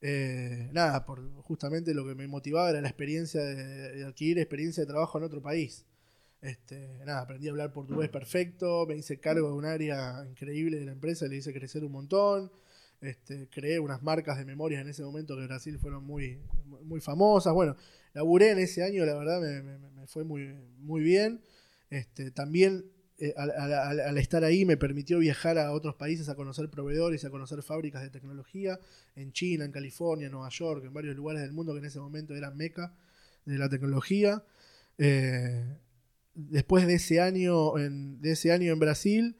Speaker 2: Eh, nada, por justamente lo que me motivaba era la experiencia de adquirir experiencia de trabajo en otro país. Este, nada, aprendí a hablar portugués perfecto, me hice cargo de un área increíble de la empresa, le hice crecer un montón. Este, creé unas marcas de memorias en ese momento que Brasil fueron muy, muy famosas. Bueno, laburé en ese año, la verdad me, fue muy, muy bien. Este, también eh, al, estar ahí me permitió viajar a otros países a conocer proveedores, a conocer fábricas de tecnología en China, en California, en Nueva York, en varios lugares del mundo que en ese momento eran meca de la tecnología. Eh, después de ese año en, de ese año en Brasil,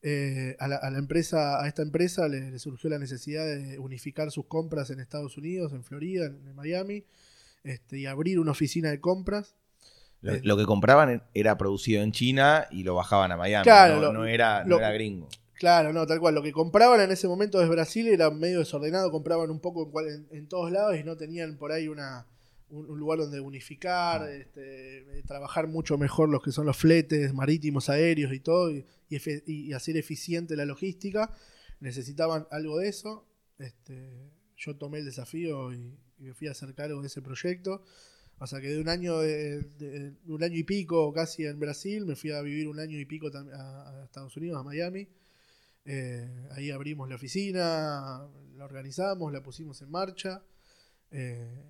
Speaker 2: eh, a, la, empresa, a esta empresa le, surgió la necesidad de unificar sus compras en Estados Unidos, en Florida, en, Miami, este, y abrir una oficina de compras.
Speaker 1: Eh, lo, que compraban era producido en China y lo bajaban a Miami. Claro, no, era, gringo.
Speaker 2: Claro, no, tal cual. Lo que compraban en ese momento desde Brasil era medio desordenado, compraban un poco en todos lados y no tenían por ahí una, un, lugar donde unificar, ah. este, eh, trabajar mucho mejor los que son los fletes marítimos, aéreos y todo, y, hacer eficiente la logística. Necesitaban algo de eso. Este, yo tomé el desafío y, me fui a hacer cargo de ese proyecto. O sea que de un año de, un año y pico casi en Brasil, me fui a vivir un año y pico a, a Estados Unidos, a Miami. Eh, ahí abrimos la oficina, la organizamos, la pusimos en marcha. Eh,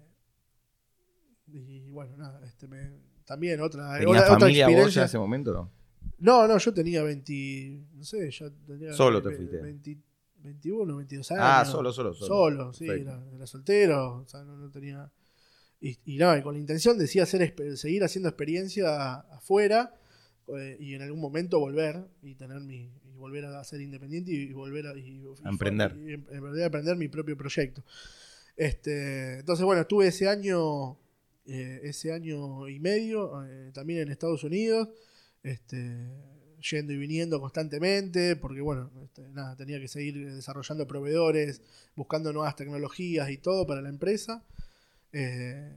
Speaker 2: y bueno, nada, este me, también otra,
Speaker 1: ¿Tenías familia experiencia. vos en ese momento no?
Speaker 2: No, no, yo tenía 20, no sé, ya tenía
Speaker 1: Solo te fuiste.
Speaker 2: 21, 22
Speaker 1: años. Ah, solo, solo,
Speaker 2: solo. Solo, sí, era, soltero, o sea, no, tenía... Y, y no, con la intención decía hacer, seguir haciendo experiencia afuera eh, y en algún momento volver y tener mi y volver a ser independiente y, volver a,
Speaker 1: emprender
Speaker 2: y, a emprender mi propio proyecto este entonces bueno estuve ese año eh, ese año y medio, eh, también en Estados Unidos, este, yendo y viniendo constantemente, porque bueno, este, nada, tenía que seguir desarrollando proveedores, buscando nuevas tecnologías y todo para la empresa. Eh,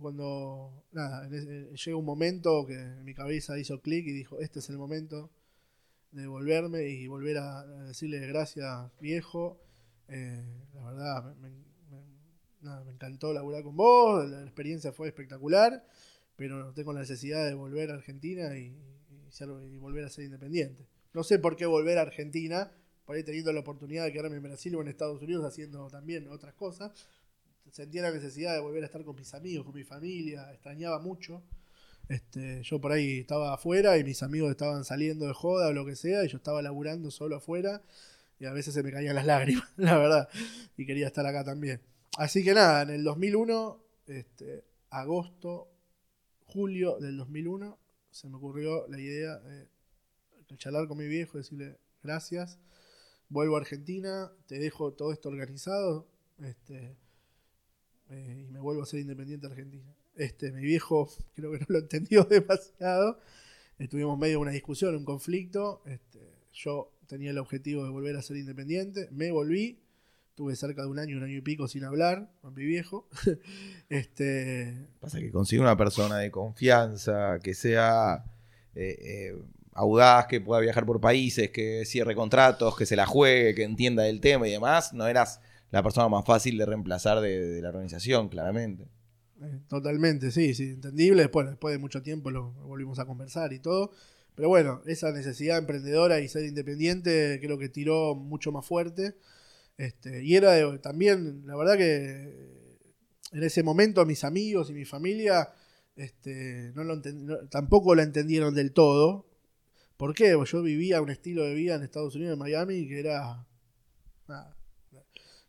Speaker 2: cuando nada, llega un momento que mi cabeza hizo clic y dijo, este es el momento de volverme y volver a, decirle gracias viejo. la verdad, me, nada, me encantó laburar con vos, la experiencia fue espectacular, pero tengo la necesidad de volver a Argentina y, y volver a ser independiente. No sé por qué volver a Argentina, por ahí teniendo la oportunidad de quedarme en Brasil o en Estados Unidos haciendo también otras cosas. Sentía la necesidad de volver a estar con mis amigos, con mi familia, extrañaba mucho. Este, yo por ahí estaba afuera y mis amigos estaban saliendo de joda o lo que sea, y yo estaba laburando solo afuera, y a veces se me caían las lágrimas, la verdad, y quería estar acá también. Así que nada, en el 2001, este, agosto, julio del 2001, se me ocurrió la idea de charlar con mi viejo, decirle gracias, vuelvo a Argentina, te dejo todo esto organizado este, eh, y me vuelvo a ser independiente de Argentina. Este, mi viejo creo que no lo entendió demasiado, estuvimos medio de una discusión, un conflicto, este, yo tenía el objetivo de volver a ser independiente, me volví, Estuve cerca de un año, un año y pico sin hablar con mi viejo. este...
Speaker 1: Pasa que consigue una persona de confianza, que sea eh, eh, audaz, que pueda viajar por países, que cierre contratos, que se la juegue, que entienda del tema y demás. No eras la persona más fácil de reemplazar de, la organización, claramente.
Speaker 2: Eh, totalmente, sí, sí, entendible. Después, después de mucho tiempo lo volvimos a conversar y todo. Pero bueno, esa necesidad emprendedora y ser independiente creo que tiró mucho más fuerte. Este, y era también, la verdad que en ese momento mis amigos y mi familia este, no lo tampoco lo entendieron del todo. ¿Por qué? Porque yo vivía un estilo de vida en Estados Unidos, en Miami, que era...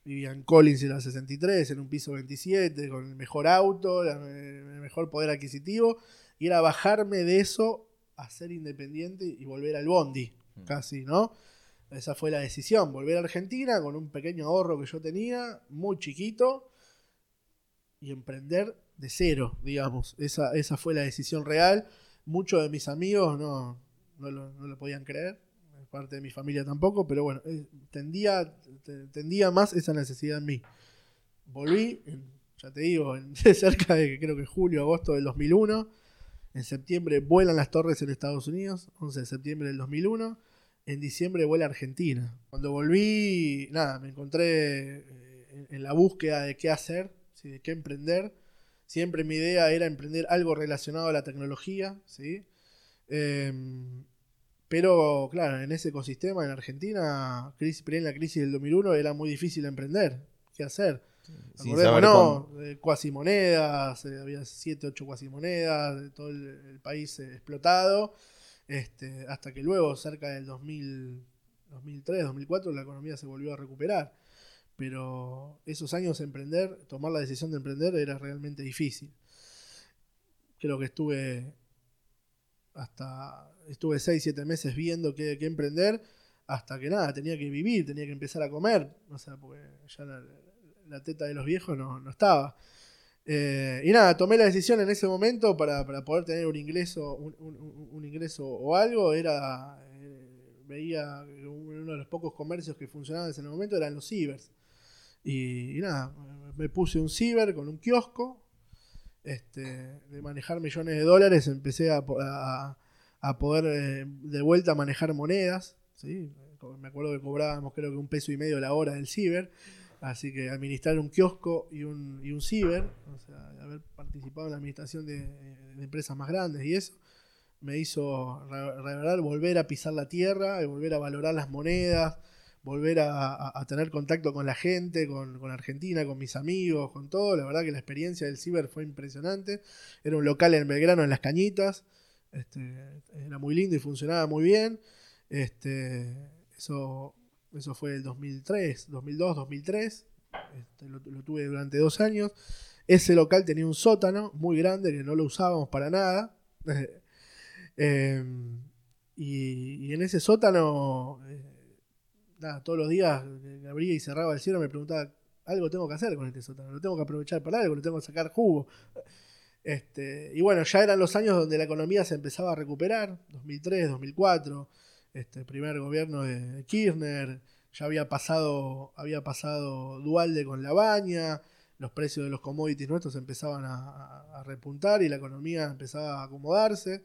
Speaker 2: vivía en Collins en la 63, en un piso 27, con el mejor auto, el mejor poder adquisitivo. Y era bajarme de eso a ser independiente y volver al bondi, mm. casi, ¿no? Esa fue la decisión, volver a Argentina con un pequeño ahorro que yo tenía, muy chiquito, y emprender de cero, digamos. Esa, esa fue la decisión real. Muchos de mis amigos no, no, lo, podían creer, parte de mi familia tampoco, pero bueno, eh, tendía, tendía más esa necesidad en mí. Volví, ya te digo, en, cerca de creo que julio, agosto del 2001. En septiembre vuelan las torres en Estados Unidos, 11 de septiembre del 2001 en diciembre vuelve a Argentina. Cuando volví, nada, me encontré eh, en la búsqueda de qué hacer, de qué emprender. Siempre mi idea era emprender algo relacionado a la tecnología, ¿sí? Em, pero claro, en ese ecosistema en Argentina, crisis, en la crisis del 2001 era muy difícil emprender. ¿Qué hacer? no, eh, cuasimonedas, eh, había 7, 8 cuasimonedas, todo el país explotado. Este, hasta que luego, cerca del 2003, 2004, la economía se volvió a recuperar. Pero esos años emprender, tomar la decisión de emprender era realmente difícil. Creo que estuve hasta estuve 6, 7 meses viendo qué, emprender, hasta que nada, tenía que vivir, tenía que empezar a comer, o sea, porque ya la, teta de los viejos no, no estaba. Eh, y nada, tomé la decisión en ese momento para, poder tener un ingreso, un, ingreso o algo. Era eh, veía uno de los pocos comercios que funcionaban en ese momento eran los cibers. Y, nada, me puse un ciber con un kiosco. Este, de manejar millones de dólares, empecé a, a, poder eh, de vuelta manejar monedas. ¿sí? Me acuerdo que cobrábamos creo que un peso y medio la hora del ciber. Así que administrar un kiosco y un, y un ciber, o sea, haber participado en la administración de, empresas más grandes y eso, me hizo revelar, volver a pisar la tierra, volver a valorar las monedas, volver a, tener contacto con la gente, con, Argentina, con mis amigos, con todo. La verdad que la experiencia del ciber fue impresionante. Era un local en Belgrano, en Las Cañitas. Este, era muy lindo y funcionaba muy bien. Este, eso eso fue el 2003, 2002, 2003. lo, tuve durante dos años. Ese local tenía un sótano muy grande que no lo usábamos para nada. Em, y, en ese sótano, eh, nada, todos los días abría y cerraba el cielo me preguntaba, algo tengo que hacer con este sótano, lo tengo que aprovechar para algo, lo tengo que sacar jugo. Este, y bueno, ya eran los años donde la economía se empezaba a recuperar, 2003, 2004 este primer gobierno de Kirchner, ya había pasado, había pasado Dualde con la baña, los precios de los commodities nuestros empezaban a, repuntar y la economía empezaba a acomodarse.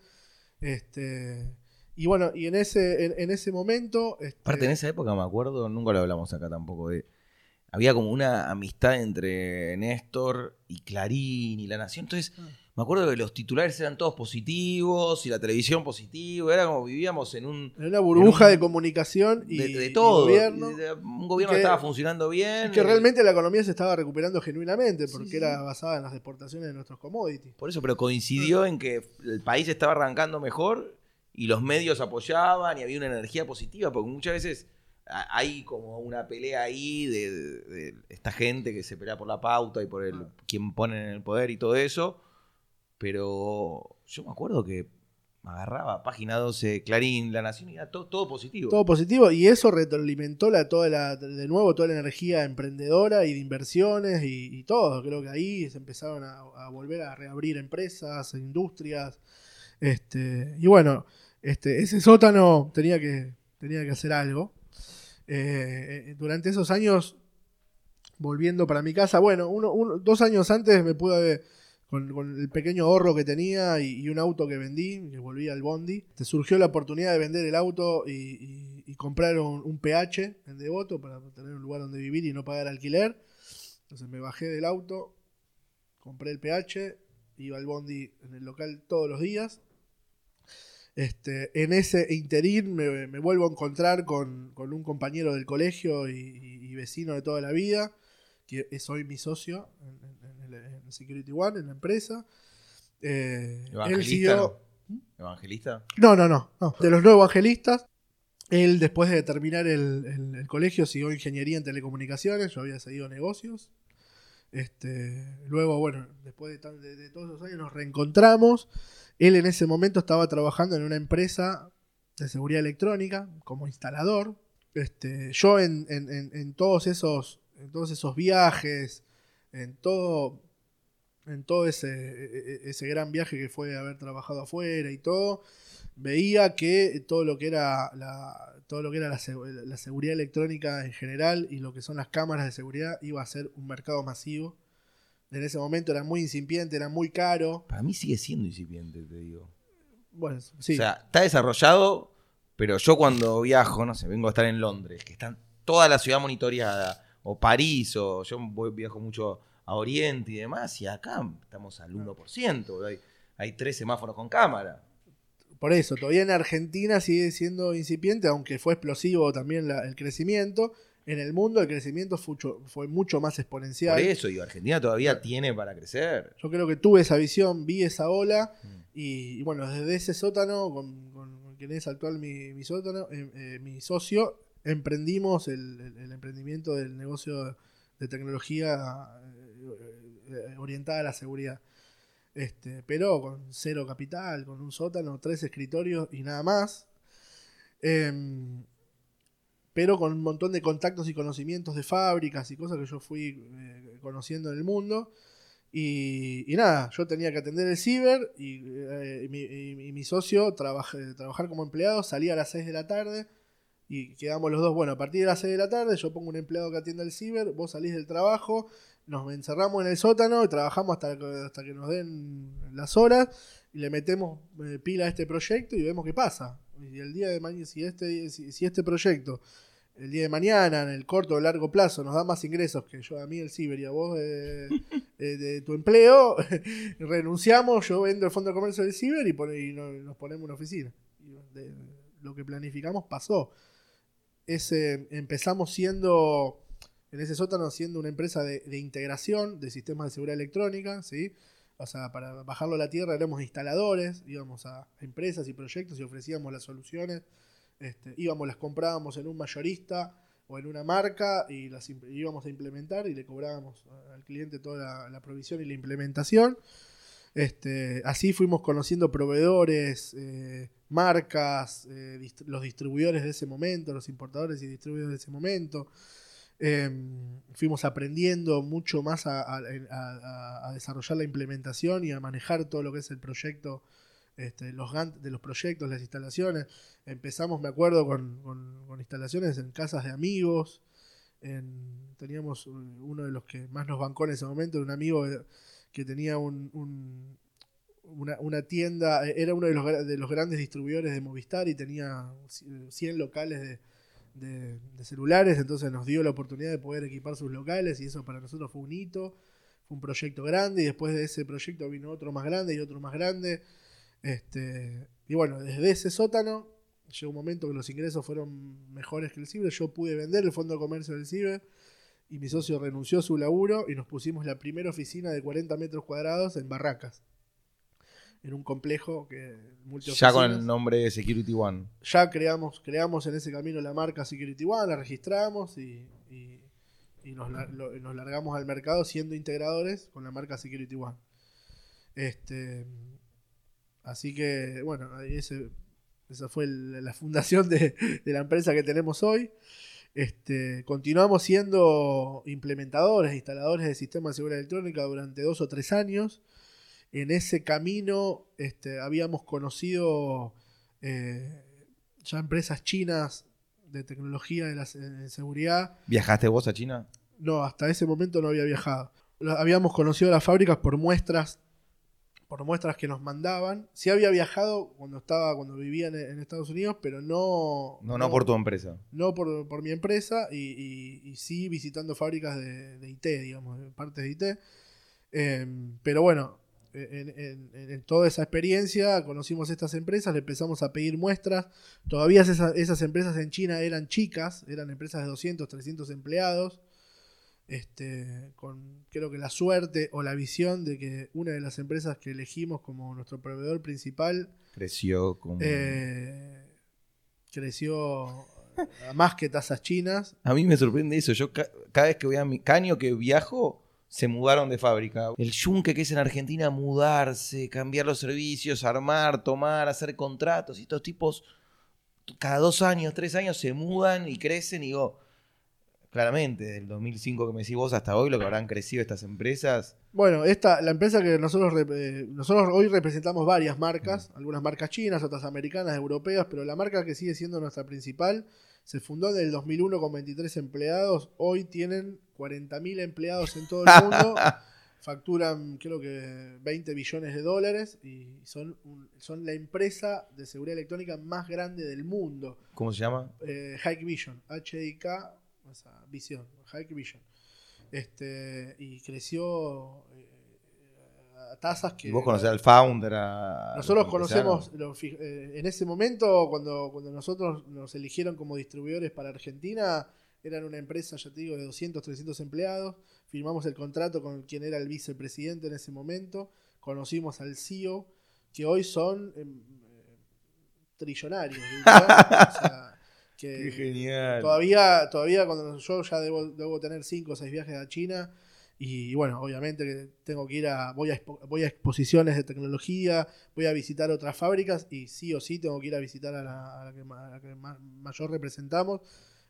Speaker 2: Este, y bueno, y en ese, en, ese momento. Este,
Speaker 1: Aparte, en esa época me acuerdo, nunca lo hablamos acá tampoco, de. Había como una amistad entre Néstor y Clarín y La Nación. Entonces, ah. me acuerdo que los titulares eran todos positivos y la televisión positiva, era como vivíamos en un...
Speaker 2: En una burbuja de comunicación y
Speaker 1: de, de
Speaker 2: y
Speaker 1: todo.
Speaker 2: gobierno.
Speaker 1: de- un gobierno
Speaker 2: que-
Speaker 1: estaba funcionando bien.
Speaker 2: Es que
Speaker 1: eh,
Speaker 2: realmente la economía se estaba recuperando genuinamente porque
Speaker 1: Sí, sí.
Speaker 2: era basada en las exportaciones de nuestros commodities.
Speaker 1: Por eso, pero coincidió en que el país estaba arrancando mejor y los medios apoyaban y había una energía positiva, porque muchas veces hay como una pelea ahí de, de- de esta gente que se pelea por la pauta y por el
Speaker 2: Ah.
Speaker 1: quien pone en el poder y todo eso, pero yo me acuerdo que me agarraba página 12, Clarín, La Nación y era todo, todo positivo.
Speaker 2: Todo positivo y eso retroalimentó la, toda la, de nuevo toda la energía emprendedora y de inversiones y, y todo. Creo que ahí se empezaron a, a volver a reabrir empresas, industrias. Este, y bueno, este, ese sótano tenía que, tenía que hacer algo. Eh, eh, durante esos años, volviendo para mi casa, bueno, uno, dos años antes me pude con, con el pequeño ahorro que tenía y, un auto que vendí, que volví al Bondi, te surgió la oportunidad de vender el auto y comprar un, un PH en Devoto para tener un lugar donde vivir y no pagar alquiler. Entonces me bajé del auto, compré el PH, iba al Bondi en el local todos los días. Este, en ese interín me, me vuelvo a encontrar con, con un compañero del colegio y, y- y vecino de toda la vida, que es hoy mi socio en, en- en el- en Security One, en la empresa. Eh, él
Speaker 1: Evangelista,
Speaker 2: siguió.
Speaker 1: ¿no? ¿Evangelista?
Speaker 2: No, no, no, no. De los no evangelistas. Él, después de terminar el, el- el colegio, siguió ingeniería en telecomunicaciones. Yo había seguido negocios. Este, luego, bueno, después de, todos esos años nos reencontramos. Él en ese momento estaba trabajando en una empresa de seguridad electrónica como instalador. Este, yo en, todos esos, todos esos viajes, en todo, en todo ese, e- e- ese gran viaje que fue haber trabajado afuera y todo, veía que todo lo que era la, todo lo que era la, se- la seguridad electrónica en general y lo que son las cámaras de seguridad iba a ser un mercado masivo. En ese momento era muy incipiente, era muy caro.
Speaker 1: Para mí sigue siendo incipiente, te digo.
Speaker 2: Bueno, sí.
Speaker 1: O sea, está desarrollado, pero yo cuando viajo, no sé, vengo a estar en Londres, que está toda la ciudad monitoreada, o París, o yo voy, viajo mucho a Oriente y demás, y acá estamos al 1%, hay, hay tres semáforos con cámara.
Speaker 2: Por eso, todavía en Argentina sigue siendo incipiente, aunque fue explosivo también la- el crecimiento. En el mundo el crecimiento fue, mucho- fue mucho más exponencial.
Speaker 1: Por eso, digo, Argentina todavía tiene para crecer.
Speaker 2: Yo creo que tuve esa visión, vi esa ola
Speaker 1: Mm.
Speaker 2: y, y bueno, desde ese sótano, con, con- con quien es actual mi, mi sótano, eh, eh, mi socio, emprendimos el, el- el emprendimiento del negocio de tecnología eh, orientada a la seguridad. Este, pero con cero capital, con un sótano, tres escritorios y nada más. Em, pero con un montón de contactos y conocimientos de fábricas y cosas que yo fui eh, conociendo en el mundo. Y, nada, yo tenía que atender el ciber y, eh, mi, y- y mi socio trabaja- trabajar como empleado, salía a las 6 de la tarde y quedamos los dos, bueno, a partir de las 6 de la tarde yo pongo un empleado que atienda el ciber, vos salís del trabajo, nos encerramos en el sótano y trabajamos hasta, hasta que nos den las horas y le metemos eh, pila a este proyecto y vemos qué pasa. Y el día de mañana, si este, si, si este proyecto el día de mañana, en el corto o largo plazo, nos da más ingresos que yo a mí el ciber y a vos eh, eh, de tu empleo, renunciamos, yo vendo el fondo de comercio del ciber y, y no- nos ponemos una oficina. De- lo que planificamos pasó. Ese, empezamos siendo, en ese sótano, siendo una empresa de, integración de sistemas de seguridad electrónica, ¿sí? O sea, para bajarlo a la tierra éramos instaladores, íbamos a empresas y proyectos y ofrecíamos las soluciones este, íbamos, las comprábamos en un mayorista o en una marca y las íbamos a implementar y le cobrábamos al cliente toda la provisión y la implementación. Este, así fuimos conociendo proveedores, eh, marcas, eh, los distribuidores de ese momento, los importadores y distribuidores de ese momento. Em, fuimos aprendiendo mucho más a, a- a- desarrollar la implementación y a manejar todo lo que es el proyecto, este, los Gantt de los proyectos, las instalaciones. Empezamos, me acuerdo, con, con- instalaciones en casas de amigos. en- teníamos un- uno de los que más nos bancó en ese momento, un amigo eh, que tenía un- un- una, tienda, eh, era uno de los, de los grandes distribuidores de Movistar y tenía 100 locales de, de- de celulares, entonces nos dio la oportunidad de poder equipar sus locales y eso para nosotros fue un hito. fue un proyecto grande y después de ese proyecto vino otro más grande y otro más grande. Este, y bueno, desde ese sótano llegó un momento que los ingresos fueron mejores que el ciber. Yo pude vender el fondo de comercio del ciber y mi socio renunció a su laburo y nos pusimos la primera oficina de 40 metros cuadrados en Barracas. En un complejo que
Speaker 1: Ya con el nombre de Security One.
Speaker 2: Ya creamos, creamos en ese camino la marca Security One, la registramos y, nos, nos, largamos al mercado siendo integradores con la marca Security One. Este, así que, bueno, ese, esa fue la fundación de, de la empresa que tenemos hoy. Este, continuamos siendo implementadores, instaladores de sistemas de seguridad electrónica durante dos o tres años. En ese camino este, habíamos conocido eh, ya empresas chinas de tecnología de la seguridad.
Speaker 1: ¿Viajaste vos a China?
Speaker 2: No, hasta ese momento no había viajado. Habíamos conocido las fábricas por muestras por muestras que nos mandaban. Sí había viajado cuando estaba, cuando vivía en, Estados Unidos, pero no,
Speaker 1: no. No, por tu empresa.
Speaker 2: No por, mi empresa y, sí visitando fábricas de, IT, digamos, partes de IT. Em, pero bueno, en, toda esa experiencia conocimos estas empresas, le empezamos a pedir muestras. Todavía esas, esas empresas en China eran chicas, eran empresas de 200, 300 empleados este, con creo que la suerte o la visión de que una de las empresas que elegimos como nuestro proveedor principal
Speaker 1: creció
Speaker 2: eh, creció más que tasas chinas.
Speaker 1: A mí me sorprende eso. Yo cada vez que voy a mi caño que viajo se mudaron de fábrica. El yunque que es en Argentina mudarse, cambiar los servicios, armar, tomar, hacer contratos y estos tipos cada dos años, tres años se mudan y crecen y digo, claramente, del 2005 que me decís vos hasta hoy, lo que habrán crecido estas empresas.
Speaker 2: Bueno, esta, la empresa que nosotros, eh, nosotros hoy representamos varias marcas, algunas marcas chinas, otras americanas, europeas, pero la marca que sigue siendo nuestra principal se fundó en el 2001 con 23 empleados, hoy tienen 40.000 empleados en todo el mundo, facturan creo que 20 billones de dólares y son, son la empresa de seguridad electrónica más grande del mundo.
Speaker 1: ¿Cómo se llama?
Speaker 2: Eh, Vision, H-I-K esa visión, Hike Vision. Este, y creció eh, a tasas que...
Speaker 1: vos conocés al founder?
Speaker 2: nosotros conocemos, eh, en ese momento, cuando, cuando nosotros nos eligieron como distribuidores para Argentina, eran una empresa, ya te digo, de 200, 300 empleados. Firmamos el contrato con quien era el vicepresidente en ese momento. Conocimos al CEO, que hoy son em, eh, trillonarios. o sea,
Speaker 1: Qué genial.
Speaker 2: Todavía, todavía cuando yo ya debo, debo tener 5 o 6 viajes a China. Y bueno, obviamente que tengo que ir a voy, a. voy a exposiciones de tecnología, voy a visitar otras fábricas y sí o sí tengo que ir a visitar a la, que, mayor representamos.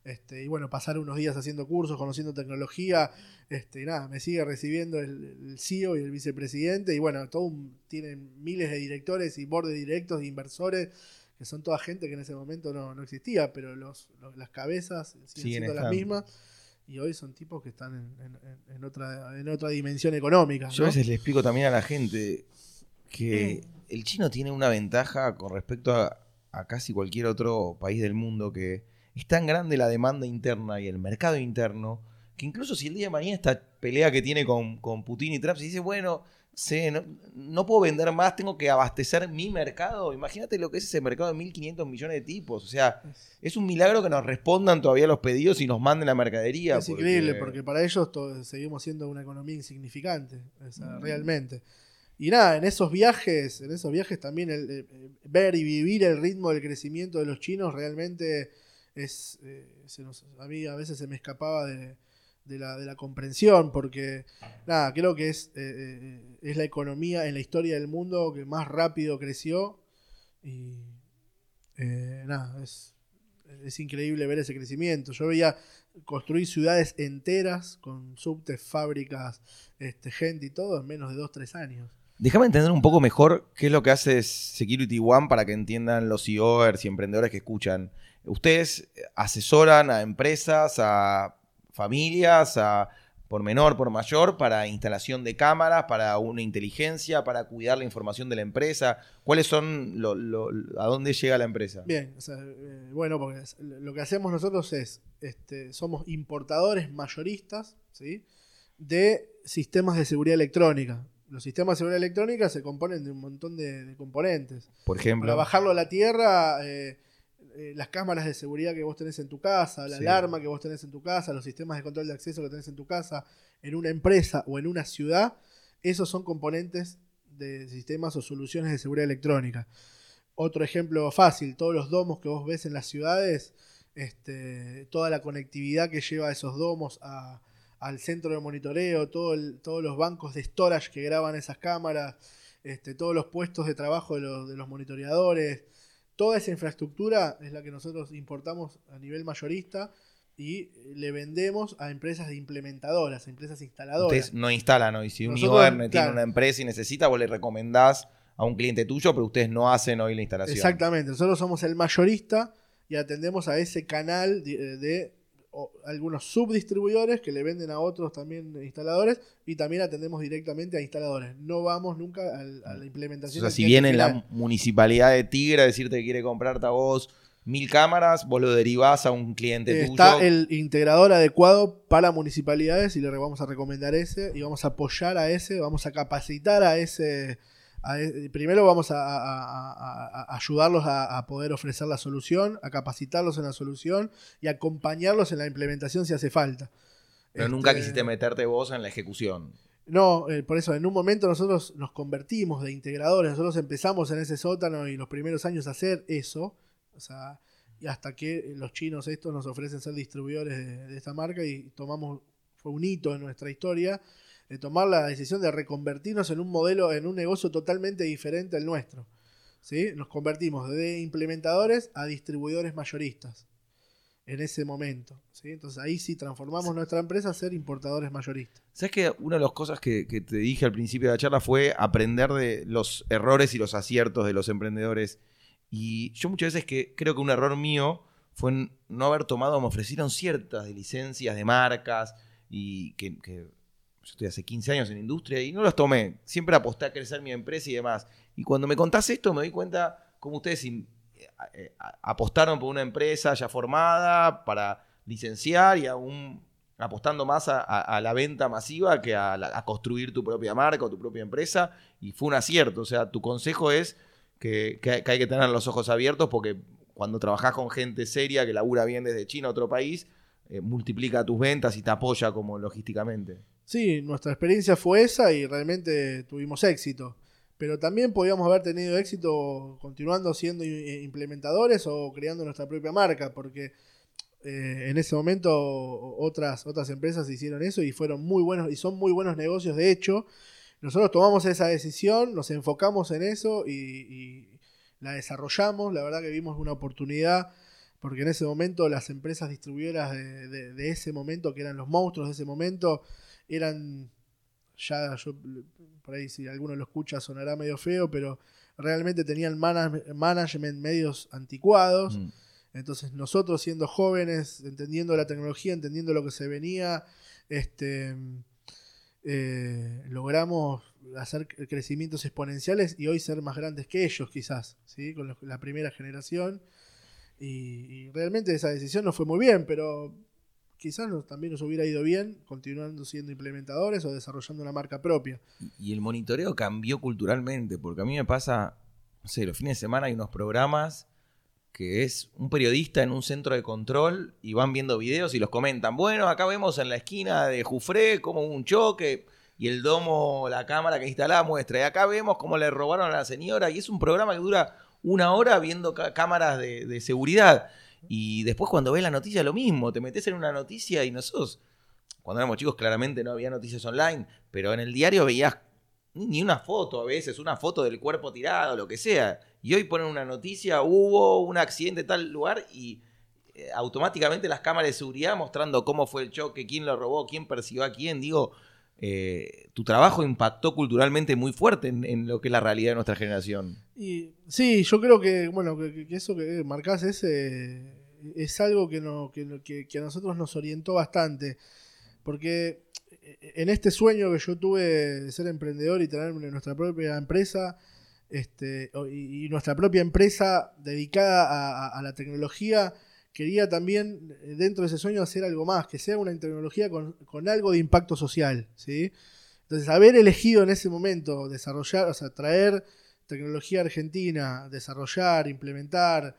Speaker 2: Este, y bueno, pasar unos días haciendo cursos, conociendo tecnología. Este, nada, me sigue recibiendo el, CEO y el vicepresidente. Y bueno, todo tienen miles de directores y board de directos, de inversores que son toda gente que en ese momento no, existía, pero los, las cabezas siguen, siendo las mismas. Y hoy son tipos que están en, otra, en otra dimensión económica.
Speaker 1: Yo a veces le explico también a la gente que el chino tiene una ventaja con respecto a, casi cualquier otro país del mundo, que es tan grande la demanda interna y el mercado interno, que incluso si el día de mañana esta pelea que tiene con, con Putin y Trump, se dice, bueno, Sí, no, puedo vender más, tengo que abastecer mi mercado. Imagínate lo que es ese mercado de 1.500 millones de tipos. O sea, es un milagro que nos respondan todavía los pedidos y nos manden la mercadería.
Speaker 2: Es increíble, porque para ellos seguimos siendo una economía insignificante, realmente. Y nada, en esos viajes, en esos viajes también el, ver y vivir el ritmo del crecimiento de los chinos realmente es... Eh, a mí a veces se me escapaba de de la, de la comprensión, porque nada, creo que es, eh, eh, es la economía en la historia del mundo que más rápido creció y eh, nada, es, es increíble ver ese crecimiento. Yo veía construir ciudades enteras con subtes, fábricas, este, gente y todo en menos de 2-3 años.
Speaker 1: Déjame entender un poco mejor qué es lo que hace Security One para que entiendan los CEOers y emprendedores que escuchan. Ustedes asesoran a empresas, a familias, a, por menor, por mayor, para instalación de cámaras, para una inteligencia, para cuidar la información de la empresa? ¿Cuáles son, a dónde llega la empresa?
Speaker 2: Bien, eh, bueno, porque lo que hacemos nosotros es, este, somos importadores mayoristas, ¿sí? De sistemas de seguridad electrónica. Los sistemas de seguridad electrónica se componen de un montón de, componentes.
Speaker 1: Por ejemplo.
Speaker 2: Para bajarlo a la tierra, eh, eh, las cámaras de seguridad que vos tenés en tu casa, la alarma que vos tenés en tu casa, los sistemas de control de acceso que tenés en tu casa, en una empresa o en una ciudad, esos son componentes de sistemas o soluciones de seguridad electrónica. Otro ejemplo fácil, todos los domos que vos ves en las ciudades, este, toda la conectividad que lleva esos domos al centro de monitoreo, todo todos los bancos de storage que graban esas cámaras, este, todos los puestos de trabajo de, de los monitoreadores, toda esa infraestructura es la que nosotros importamos a nivel mayorista y le vendemos a empresas de implementadoras, a empresas instaladoras.
Speaker 1: Ustedes no instalan hoy. Si un tiene una empresa y necesita, vos le recomendás a un cliente tuyo, pero ustedes no hacen hoy la instalación.
Speaker 2: Exactamente. Nosotros somos el mayorista y atendemos a ese canal de, algunos subdistribuidores que le venden a otros también instaladores y también atendemos directamente a instaladores. No vamos nunca a, la implementación.
Speaker 1: O sea, si viene la municipalidad de Tigre a decirte que quiere comprarte a vos mil cámaras, vos lo derivás a un cliente
Speaker 2: tuyo. Está el integrador adecuado para municipalidades y le vamos a recomendar ese y vamos a apoyar a ese, vamos a capacitar a ese e, primero vamos a, ayudarlos a, poder ofrecer la solución, a capacitarlos en la solución y acompañarlos en la implementación si hace falta.
Speaker 1: Pero nunca este, quisiste meterte vos en la ejecución.
Speaker 2: No, eh, por eso en un momento nosotros nos convertimos de integradores, nosotros empezamos en ese sótano y los primeros años a hacer eso, o sea, y hasta que los chinos estos nos ofrecen ser distribuidores de, de esta marca y tomamos, fue un hito en nuestra historia, de tomar la decisión de reconvertirnos en un modelo, en un negocio totalmente diferente al nuestro. ¿sí? Nos convertimos de implementadores a distribuidores mayoristas en ese momento. ¿sí? Entonces ahí sí transformamos nuestra empresa a ser importadores mayoristas.
Speaker 1: ¿Sabes que una de las cosas que, te dije al principio de la charla fue aprender de los errores y los aciertos de los emprendedores? Y yo muchas veces que creo que un error mío fue no haber tomado, me ofrecieron ciertas licencias de marcas y que yo estoy hace 15 años en industria y no los tomé. Siempre aposté a crecer mi empresa y demás. Y cuando me contás esto, me doy cuenta cómo ustedes eh, eh, apostaron por una empresa ya formada para licenciar y aún apostando más a, la venta masiva que a, construir tu propia marca o tu propia empresa. Y fue un acierto. O sea, tu consejo es que, hay que tener los ojos abiertos porque cuando trabajás con gente seria que labura bien desde China a otro país, eh, multiplica tus ventas y te apoya como logísticamente.
Speaker 2: Sí, nuestra experiencia fue esa y realmente tuvimos éxito. Pero también podíamos haber tenido éxito continuando siendo implementadores o creando nuestra propia marca, porque eh, en ese momento otras, otras empresas hicieron eso y fueron muy buenos y son muy buenos negocios. De hecho, nosotros tomamos esa decisión, nos enfocamos en eso y, la desarrollamos. La verdad que vimos una oportunidad porque en ese momento las empresas distribuidoras de ese momento, que eran los monstruos de ese momento, eran ya yo por ahí si alguno lo escucha sonará medio feo, pero realmente tenían management medios anticuados. Mm. Entonces nosotros siendo jóvenes, entendiendo la tecnología, entendiendo lo que se venía, este, eh, logramos hacer crecimientos exponenciales y hoy ser más grandes que ellos quizás, ¿sí? con la primera generación. y, realmente esa decisión no fue muy bien, pero quizás también nos hubiera ido bien continuando siendo implementadores o desarrollando una marca propia.
Speaker 1: Y, el monitoreo cambió culturalmente, porque a mí me pasa, no sé, los fines de semana hay unos programas que es un periodista en un centro de control y van viendo videos y los comentan. Bueno, acá vemos en la esquina de Jufré como un choque y el domo, la cámara que instalaba muestra. Y acá vemos cómo le robaron a la señora y es un programa que dura una hora viendo cámaras de seguridad. Y después cuando ves la noticia lo mismo, te metes en una noticia y nosotros, cuando éramos chicos claramente no había noticias online, pero en el diario veías ni una foto a veces, una foto del cuerpo tirado, lo que sea. Y hoy ponen una noticia, hubo un accidente en tal lugar y eh, automáticamente las cámaras de seguridad mostrando cómo fue el choque, quién lo robó, quién persiguió a quién. Digo, eh, tu trabajo impactó culturalmente muy fuerte en, lo que es la realidad de nuestra generación.
Speaker 2: Y sí, yo creo que, bueno, que, eso que marcás es, es algo que, no, que, a nosotros nos orientó bastante. Porque en este sueño que yo tuve de ser emprendedor y tener nuestra propia empresa, este, y, nuestra propia empresa dedicada a, la tecnología, quería también, eh, dentro de ese sueño, hacer algo más, que sea una tecnología con, algo de impacto social. ¿sí? Entonces, haber elegido en ese momento desarrollar, o sea, traer tecnología argentina, desarrollar, implementar,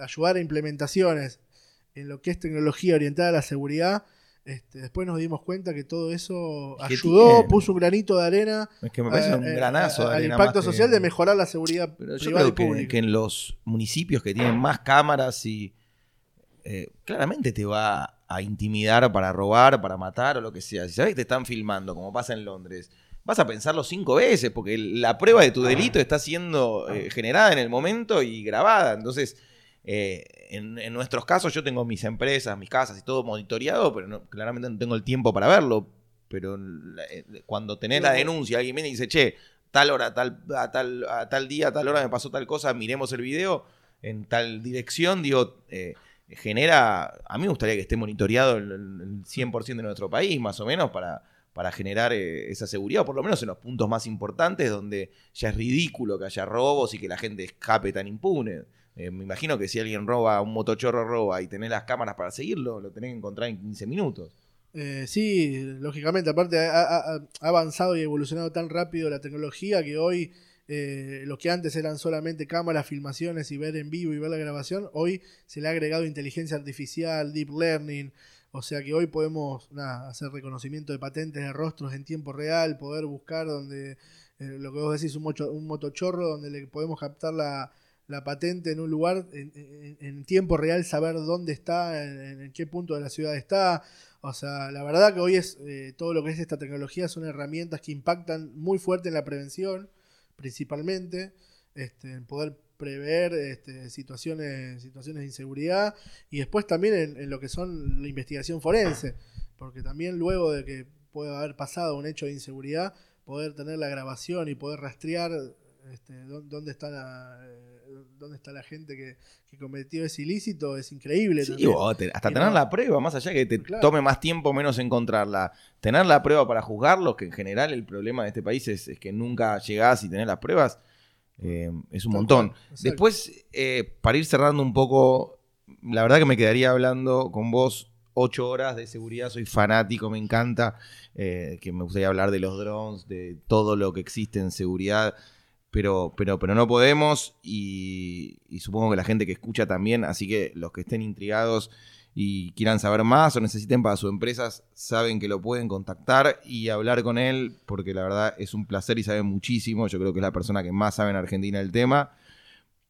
Speaker 2: ayudar a implementaciones en lo que es tecnología orientada a la seguridad, este, después nos dimos cuenta que todo eso ayudó, puso un granito de arena.
Speaker 1: Es que me parece un granazo
Speaker 2: Al impacto social de mejorar la seguridad privada y
Speaker 1: pública. que en los municipios que tienen más cámaras y eh, claramente te va a intimidar para robar, para matar o lo que sea. Si sabes que te están filmando, como pasa en Londres, vas a pensarlo cinco veces porque la prueba de tu delito está siendo eh, generada en el momento y grabada. Entonces, eh, en, nuestros casos yo tengo mis empresas, mis casas y todo monitoreado, pero claramente no tengo el tiempo para verlo. Pero cuando tenés la denuncia, alguien viene y dice, che, tal hora, tal, a, tal, a tal día, a tal hora me pasó tal cosa, miremos el video en tal dirección, digo, genera, a mí me gustaría que esté monitoreado el, 100% de nuestro país, más o menos, para, para generar eh, esa seguridad, o por lo menos en los puntos más importantes donde ya es ridículo que haya robos y que la gente escape tan impune. Eh, me imagino que si alguien roba, un motochorro roba y tenés las cámaras para seguirlo, lo tenés que encontrar en 15 minutos.
Speaker 2: Eh, sí, lógicamente, aparte ha, avanzado y evolucionado tan rápido la tecnología que hoy eh, lo que antes eran solamente cámaras, filmaciones y ver en vivo y ver la grabación, hoy se le ha agregado inteligencia artificial, deep learning, o sea que hoy podemos hacer reconocimiento de patentes de rostros en tiempo real, poder buscar donde, eh, lo que vos decís, un, un motochorro, donde le podemos captar la, patente en un lugar en, tiempo real, saber dónde está, en, qué punto de la ciudad está. O sea, la verdad que hoy es eh, todo lo que es esta tecnología son herramientas que impactan muy fuerte en la prevención principalmente, este, en poder prever este, situaciones, situaciones de inseguridad y después también en, lo que son la investigación forense, porque también luego de que pueda haber pasado un hecho de inseguridad, poder tener la grabación y poder rastrear este, dónde está la, dónde está la gente que, cometió ese ilícito es increíble.
Speaker 1: hasta tener la prueba, más allá que te tome más tiempo menos encontrarla. Tener la prueba para juzgarlo, que en general el problema de este país es, que nunca llegás y tenés las pruebas, eh, es un montón. Después, eh, para ir cerrando un poco, la verdad que me quedaría hablando con vos ocho horas de seguridad, soy fanático, me encanta, eh, que me gustaría hablar de los drones, de todo lo que existe en seguridad pero, pero, pero no podemos y, supongo que la gente que escucha también, así que los que estén intrigados y quieran saber más o necesiten para sus empresas, saben que lo pueden contactar y hablar con él, porque la verdad es un placer y sabe muchísimo, yo creo que es la persona que más sabe en Argentina el tema.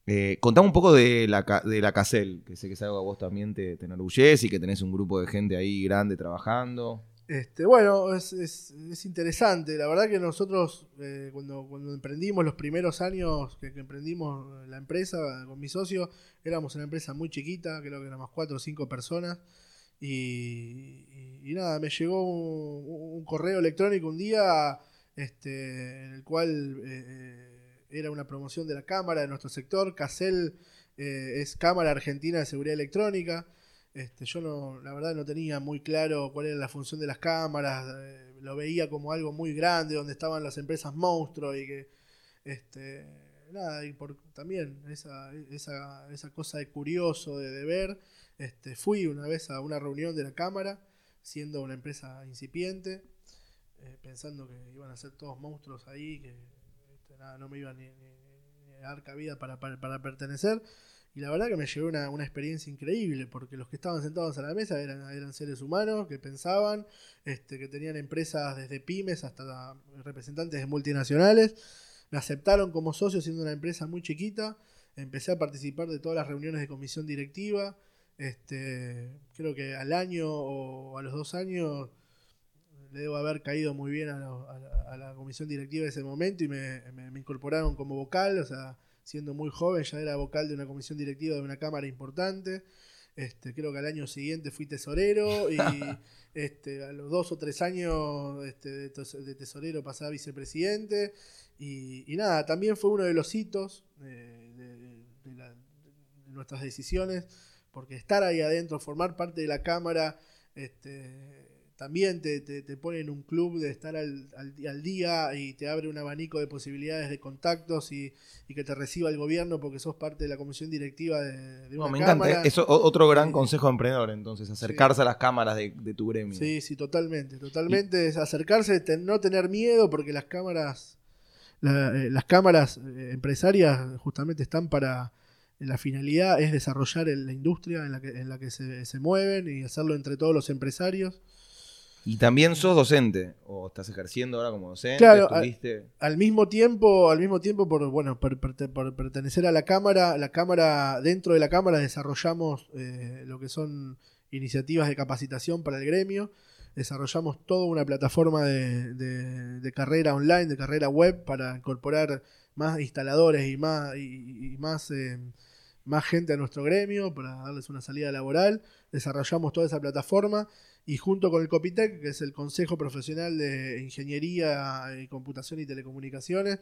Speaker 1: Eh, contame un poco de la, de la CACEL, que sé que es algo que vos también te, te y que tenés un grupo de gente ahí grande trabajando.
Speaker 2: Este, bueno, es, interesante. La verdad que nosotros, eh, cuando, emprendimos los primeros años que, emprendimos la empresa con mi socio, éramos una empresa muy chiquita, creo que éramos cuatro o cinco personas. Y, nada, me llegó un, correo electrónico un día este, en el cual eh, era una promoción de la cámara de nuestro sector. CACEL eh, es Cámara Argentina de Seguridad Electrónica. Este, yo no, la verdad no tenía muy claro cuál era la función de las cámaras, eh, lo veía como algo muy grande, donde estaban las empresas monstruos y que, este, nada, y por también esa, esa, esa cosa de curioso, de, ver, este, fui una vez a una reunión de la cámara, siendo una empresa incipiente, eh, pensando que iban a ser todos monstruos ahí, que este, nada, no me iban ni, a dar cabida para, para pertenecer. Y la verdad que me llevó una, una, experiencia increíble, porque los que estaban sentados a la mesa eran, eran seres humanos que pensaban, este, que tenían empresas desde pymes hasta representantes de multinacionales. Me aceptaron como socio siendo una empresa muy chiquita. Empecé a participar de todas las reuniones de comisión directiva. Este, creo que al año o a los dos años le debo haber caído muy bien a, la, comisión directiva de ese momento y me, me, me incorporaron como vocal. O sea, siendo muy joven, ya era vocal de una comisión directiva de una cámara importante. Este, creo que al año siguiente fui tesorero y este, a los dos o tres años este, de, tesorero pasaba vicepresidente. Y, nada, también fue uno de los hitos de, nuestras decisiones, porque estar ahí adentro, formar parte de la Cámara, este, también te, te, te pone en un club de estar al, al, al día y te abre un abanico de posibilidades de contactos y, y que te reciba el gobierno porque sos parte de la comisión directiva de, de
Speaker 1: No,
Speaker 2: una
Speaker 1: me
Speaker 2: cámara.
Speaker 1: encanta. Eso otro gran consejo de emprendedor, entonces, acercarse a las cámaras de, de tu gremio.
Speaker 2: Sí, sí, totalmente, totalmente. Es acercarse, te- no tener miedo, porque las cámaras, la- eh, las cámaras eh, empresarias justamente están para la finalidad es desarrollar la industria en la que, en la que se, se mueven y hacerlo entre todos los empresarios.
Speaker 1: Y también sos docente, o estás ejerciendo ahora como docente,
Speaker 2: Claro. Al mismo tiempo, al mismo tiempo, por bueno, por, por- por pertenecer a la cámara, la cámara, dentro de la cámara desarrollamos eh, lo que son iniciativas de capacitación para el gremio. Desarrollamos toda una plataforma de, de- de carrera online, de carrera web, para incorporar más instaladores y más, y, y más, eh, más gente a nuestro gremio, para darles una salida laboral. Desarrollamos toda esa plataforma y junto con el COPITEC, que es el Consejo Profesional de Ingeniería, eh, Computación y Telecomunicaciones,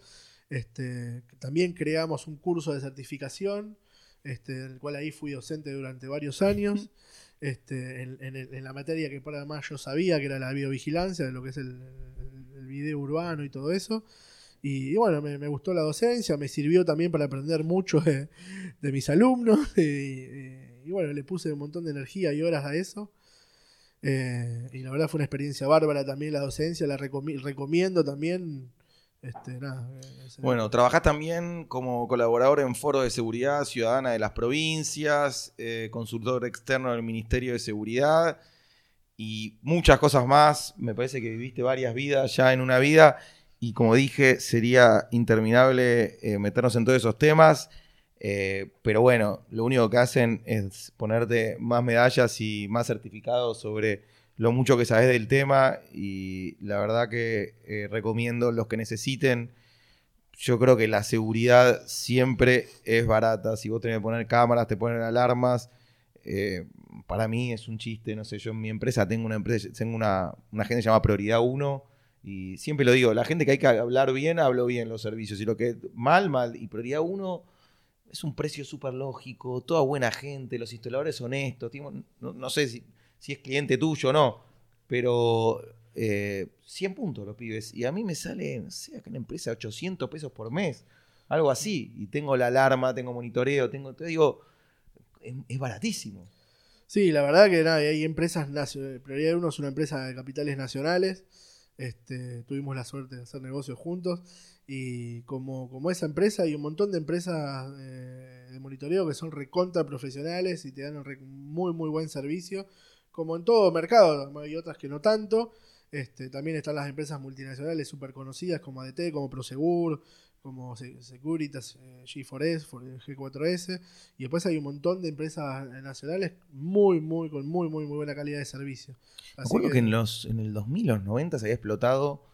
Speaker 2: este, también creamos un curso de certificación, este, el cual ahí fui docente durante varios años, este, en, en en la materia que para más yo sabía, que era la biovigilancia, de lo que es el, el- el video urbano y todo eso. Y, y bueno, me, me gustó la docencia, me sirvió también para aprender mucho de, de mis alumnos. Y, y- y bueno, le puse un montón de energía y horas a eso. Eh, y la verdad fue una experiencia bárbara también la docencia, la recomi- recomiendo también. Este, nada, eh,
Speaker 1: Bueno, trabajás también como colaborador en Foro de Seguridad Ciudadana de las Provincias, eh, consultor externo del Ministerio de Seguridad y muchas cosas más. Me parece que viviste varias vidas ya en una vida y como dije, sería interminable eh, meternos en todos esos temas. Eh, pero bueno, lo único que hacen es ponerte más medallas y más certificados sobre lo mucho que sabes del tema y la verdad que eh, recomiendo los que necesiten. Yo creo que la seguridad siempre es barata. Si vos tenés que poner cámaras, te ponen alarmas. eh, para mí es un chiste, no sé, yo en mi empresa tengo una empresa, tengo una, una gente que se llama Prioridad 1 y siempre lo digo, la gente que hay que hablar bien, hablo bien los servicios y lo que mal, mal. Y Prioridad 1 es un precio súper lógico, toda buena gente, los instaladores honestos. no, no sé si, si es cliente tuyo o no, pero eh, 100 puntos los pibes. Y a mí me sale, no sé, acá en la empresa 800 pesos por mes, algo así. Y tengo la alarma, tengo monitoreo, tengo, te digo, es, es baratísimo.
Speaker 2: Sí, la verdad que nada, hay empresas, Prioridad 1 es una empresa de capitales nacionales. Este, tuvimos la suerte de hacer negocios juntos y como, como esa empresa hay un montón de empresas eh, de monitoreo que son recontra profesionales y te dan un muy muy buen servicio como en todo mercado hay otras que no tanto este, también están las empresas multinacionales súper conocidas como ADT, como Prosegur, como Se- Securitas, eh, G4S, for- G4S, y después hay un montón de empresas nacionales muy, muy, con muy, muy, muy buena calidad de servicio. Así
Speaker 1: acuerdo que, en, los, en el 2000, los 90 se había explotado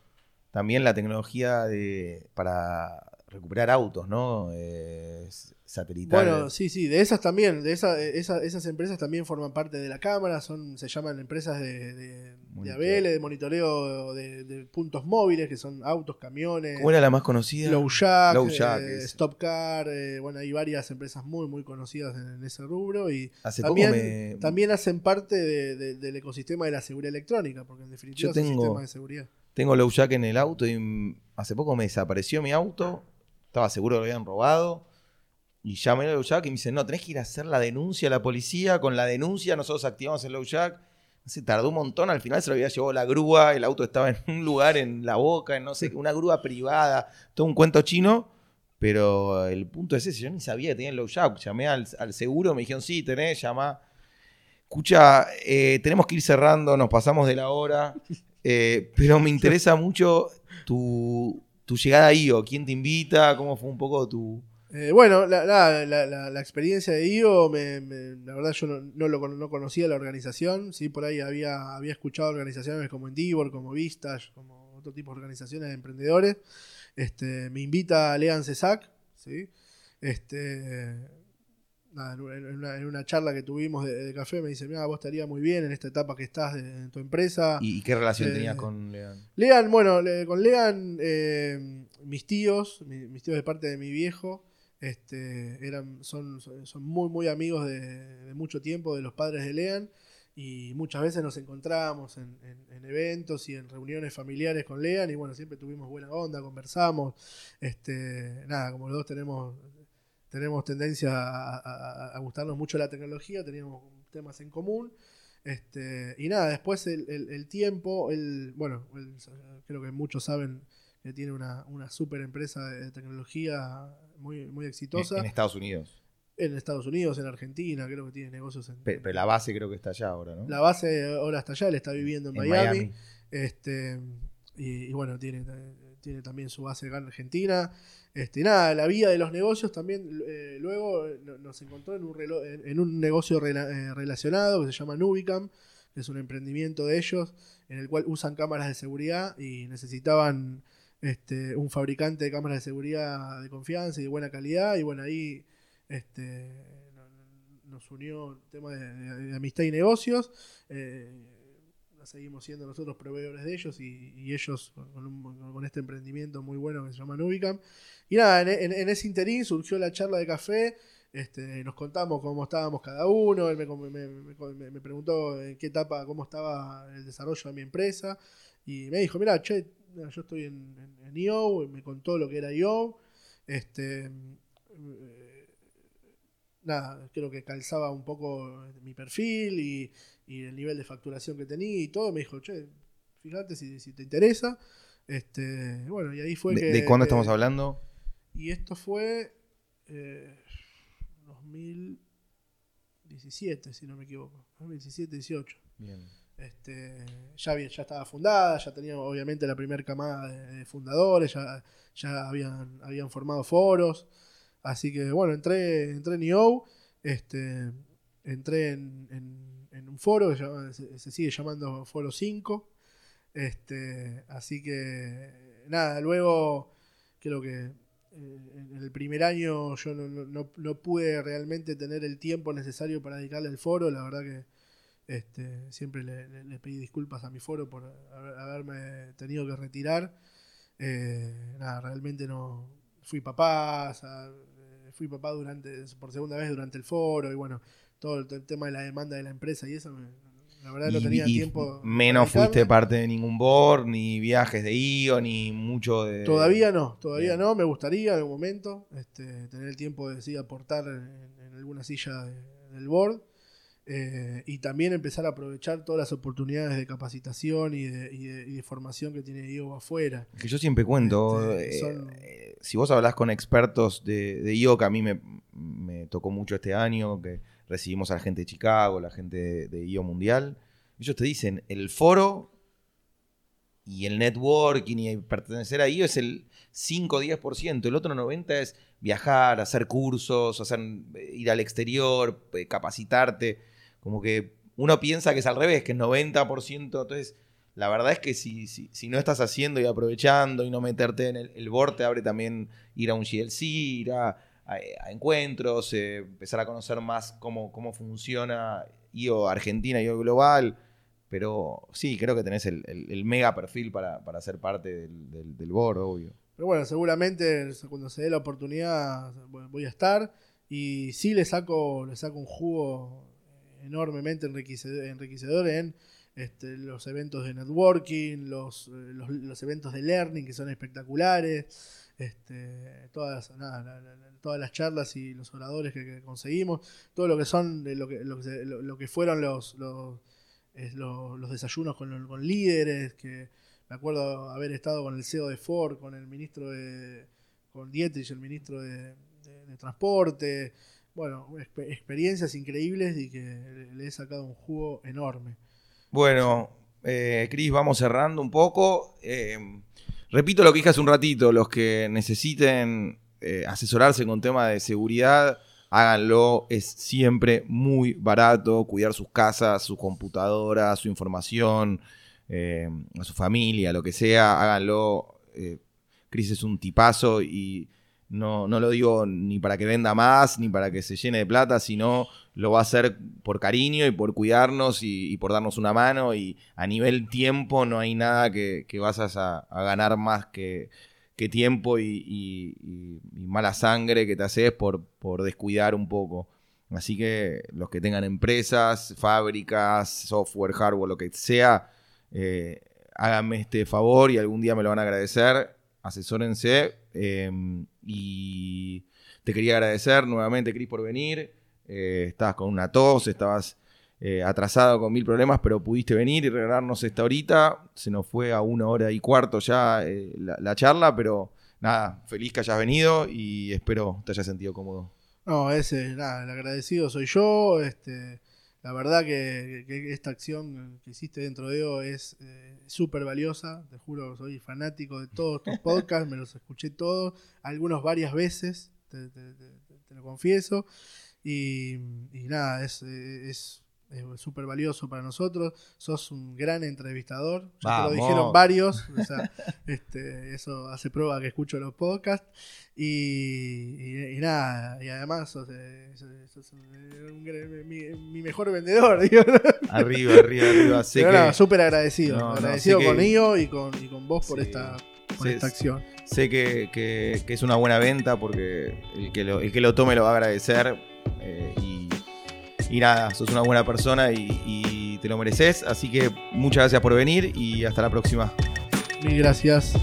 Speaker 1: también la tecnología de, para recuperar autos, ¿no? Eh, satelitales.
Speaker 2: Bueno, sí, sí, de esas también, de esa, esa- esas empresas también forman parte de la cámara, son, se llaman empresas de, de, de. ABL, de monitoreo de, de puntos móviles, que son autos, camiones,
Speaker 1: ¿Cómo era la más conocida?
Speaker 2: Low Jack,
Speaker 1: Low Jack,
Speaker 2: eh,
Speaker 1: ese.
Speaker 2: Stop Car, eh, bueno, hay varias empresas muy, muy conocidas en, en ese rubro y
Speaker 1: Hace
Speaker 2: también,
Speaker 1: poco me...
Speaker 2: también hacen parte de- de- del ecosistema de la seguridad electrónica, porque en definitiva
Speaker 1: Yo tengo-
Speaker 2: sistemas de seguridad.
Speaker 1: Tengo Low Jack en el auto y hace poco me desapareció mi auto. Estaba seguro que lo habían robado. Y llamé a Low Jack y me dicen, no, tenés que ir a hacer la denuncia a la policía. Con la denuncia nosotros activamos el Low Jack. Se tardó un montón, al final se lo había llevado la grúa, el auto estaba en un lugar en la boca, en no sé, una grúa privada, todo un cuento chino. Pero el punto es ese, yo ni sabía que tenía el Low Jack. Llamé al, al seguro, me dijeron, sí, tenés, llama. Escucha, eh, tenemos que ir cerrando, nos pasamos de la hora, eh, pero me interesa mucho tu, tu llegada ahí, o quién te invita, cómo fue un poco tu...
Speaker 2: Eh, bueno, la, la- la- la- experiencia de IO, me- me- la verdad yo no, no lo no conocía la organización, sí, por ahí había, había escuchado organizaciones como Endeavor, como Vistage, como otro tipo de organizaciones de emprendedores. Este, me invita Lean Cesac, ¿sí? Este, nada, en, una, en una charla que tuvimos de, de café me dice, mira, vos estaría muy bien en esta etapa que estás de, en tu empresa.
Speaker 1: ¿Y, qué relación
Speaker 2: Eh,
Speaker 1: tenías con Lean?
Speaker 2: Lean, bueno, le- con Lean, eh, mis tíos, mi- mis tíos de parte de mi viejo, este, eran, son, son muy, muy amigos de, mucho tiempo de los padres de Lean. y muchas veces nos encontramos en, eventos y en reuniones familiares con Lean y bueno, siempre tuvimos buena onda, conversamos, este, nada, como los dos tenemos, tenemos tendencia a, gustarnos mucho la tecnología, teníamos temas en común. Este, y nada, después el, tiempo, el, bueno, creo que muchos saben que tiene una, una super empresa de tecnología muy, muy exitosa.
Speaker 1: En Estados Unidos
Speaker 2: en Estados Unidos, en Argentina, creo que tiene negocios en.
Speaker 1: Pero, la base creo que está allá ahora, ¿no?
Speaker 2: La base ahora está allá, él está viviendo en, Miami. Este, y, bueno, tiene, tiene también su base acá en Argentina. Este, nada, la vida de los negocios también. Eh, luego nos encontró en un, en, un negocio eh, relacionado que se llama Nubicam, que es un emprendimiento de ellos, en el cual usan cámaras de seguridad y necesitaban este, un fabricante de cámaras de seguridad de confianza y de buena calidad. Y bueno, ahí este, nos unió el tema de, amistad y negocios. Eh, seguimos siendo nosotros proveedores de ellos y, ellos con, este emprendimiento muy bueno que se llama Nubicam. Y nada, en, ese interín surgió la charla de café. Este, nos contamos cómo estábamos cada uno. Él me, preguntó en qué etapa, cómo estaba el desarrollo de mi empresa. Y me dijo: Mira, che, yo estoy en, en, IO. me contó lo que era IO. Este nada, creo que calzaba un poco mi perfil y, el nivel de facturación que tenía y todo. Me dijo, che, fíjate si, te interesa. Este, bueno, y ahí fue
Speaker 1: ¿De,
Speaker 2: que.
Speaker 1: ¿De cuándo estamos hablando?
Speaker 2: Y esto fue. Eh, 2017, si no me equivoco. 2017, 18. Bien. Este, ya, ya estaba fundada, ya tenía obviamente la primera camada de, fundadores, ya, ya habían, habían formado foros. Así que bueno, entré, entré en EO, este, entré en, un foro que se, sigue llamando Foro 5. Este, así que nada, luego creo que eh, en el primer año yo no, pude realmente tener el tiempo necesario para dedicarle al foro, la verdad que este, siempre le, pedí disculpas a mi foro por haberme tenido que retirar. Eh, nada, realmente no fui papá, fui papá durante, por segunda vez durante el foro y bueno, todo el, tema de la demanda de la empresa y eso, la verdad no tenía tiempo.
Speaker 1: Menos fuiste parte de ningún board, ni viajes de IO, ni mucho de...
Speaker 2: Todavía no, todavía no, me gustaría en algún momento este, tener el tiempo de sí, aportar en, alguna silla del board. Eh, y también empezar a aprovechar todas las oportunidades de capacitación y de, formación que tiene IO afuera.
Speaker 1: Que yo siempre cuento, este, eh, eh, si vos hablás con expertos de, de IO, que a mí me, tocó mucho este año, que recibimos a la gente de Chicago, la gente de, IO Mundial, ellos te dicen, el foro y el networking y pertenecer a IO es el 5-10%, el otro 90% es viajar, hacer cursos, hacer, ir al exterior, capacitarte. Como que uno piensa que es al revés, que es 90%. Entonces, la verdad es que si, si, no estás haciendo y aprovechando y no meterte en el, el te abre también ir a un GLC, ir a, encuentros, eh, empezar a conocer más cómo, cómo funciona IO Argentina, IO Global. Pero sí, creo que tenés el, mega perfil para, ser parte del, del, board, obvio.
Speaker 2: Pero bueno, seguramente cuando se dé la oportunidad voy a estar. Y sí le saco, le saco un jugo enormemente enriquecedor, en este, los eventos de networking, los, eh, los, eventos de learning que son espectaculares, este, todas, todas las charlas y los oradores que, conseguimos, todo lo que son lo que, lo, que fueron los, los, los desayunos con, con, líderes, que me acuerdo haber estado con el CEO de Ford, con el ministro de, con Dietrich, el ministro de Transporte, bueno, experiencias increíbles y que le he sacado un jugo enorme.
Speaker 1: Bueno, eh, Cris, vamos cerrando un poco. Eh, repito lo que dije hace un ratito, los que necesiten eh, asesorarse con tema de seguridad, háganlo, es siempre muy barato cuidar sus casas, su computadora, su información, a su familia, lo que sea, háganlo. Cris es un tipazo y no, no lo digo ni para que venda más, ni para que se llene de plata, sino lo va a hacer por cariño y por cuidarnos y, por darnos una mano. Y a nivel tiempo no hay nada que, que vas a, ganar más que, que tiempo y, mala sangre que te haces por, por descuidar un poco. Así que los que tengan empresas, fábricas, software, hardware, lo que sea, eh, háganme este favor y algún día me lo van a agradecer. Asesórense. Eh, y te quería agradecer nuevamente, Cris, por venir. Eh, estabas con una tos, estabas eh, atrasado con mil problemas, pero pudiste venir y regalarnos esta horita. Se nos fue a una hora y cuarto ya eh, la, la charla, pero nada, feliz que hayas venido y espero te hayas sentido cómodo.
Speaker 2: No, ese, nada, el agradecido soy yo. Este, la verdad que, que esta acción que hiciste dentro de EO es eh, súper valiosa. Te juro que soy fanático de todos tus podcasts, me los escuché todos, algunos varias veces, te, te- te- te lo confieso. Y, y nada, es es- es súper valioso para nosotros. Sos un gran entrevistador. Ya te lo dijeron varios. O sea, este, eso hace prueba que escucho los podcasts. Y, y- y nada, y además sos, eh, sos- sos un gran- mi, mi mejor vendedor. digo.
Speaker 1: Arriba, arriba, arriba. Sé
Speaker 2: Pero
Speaker 1: que,
Speaker 2: nada, súper agradecido.
Speaker 1: No, no,
Speaker 2: agradecido
Speaker 1: sé que-
Speaker 2: con IO y con, y con vos por
Speaker 1: Sí.
Speaker 2: esta, por esta acción.
Speaker 1: sé que, que- que es una buena venta porque el que lo, el que lo tome lo va a agradecer. eh, y, y nada, sos una buena persona y, te lo mereces. Así que muchas gracias por venir y hasta la próxima.
Speaker 2: Mil gracias.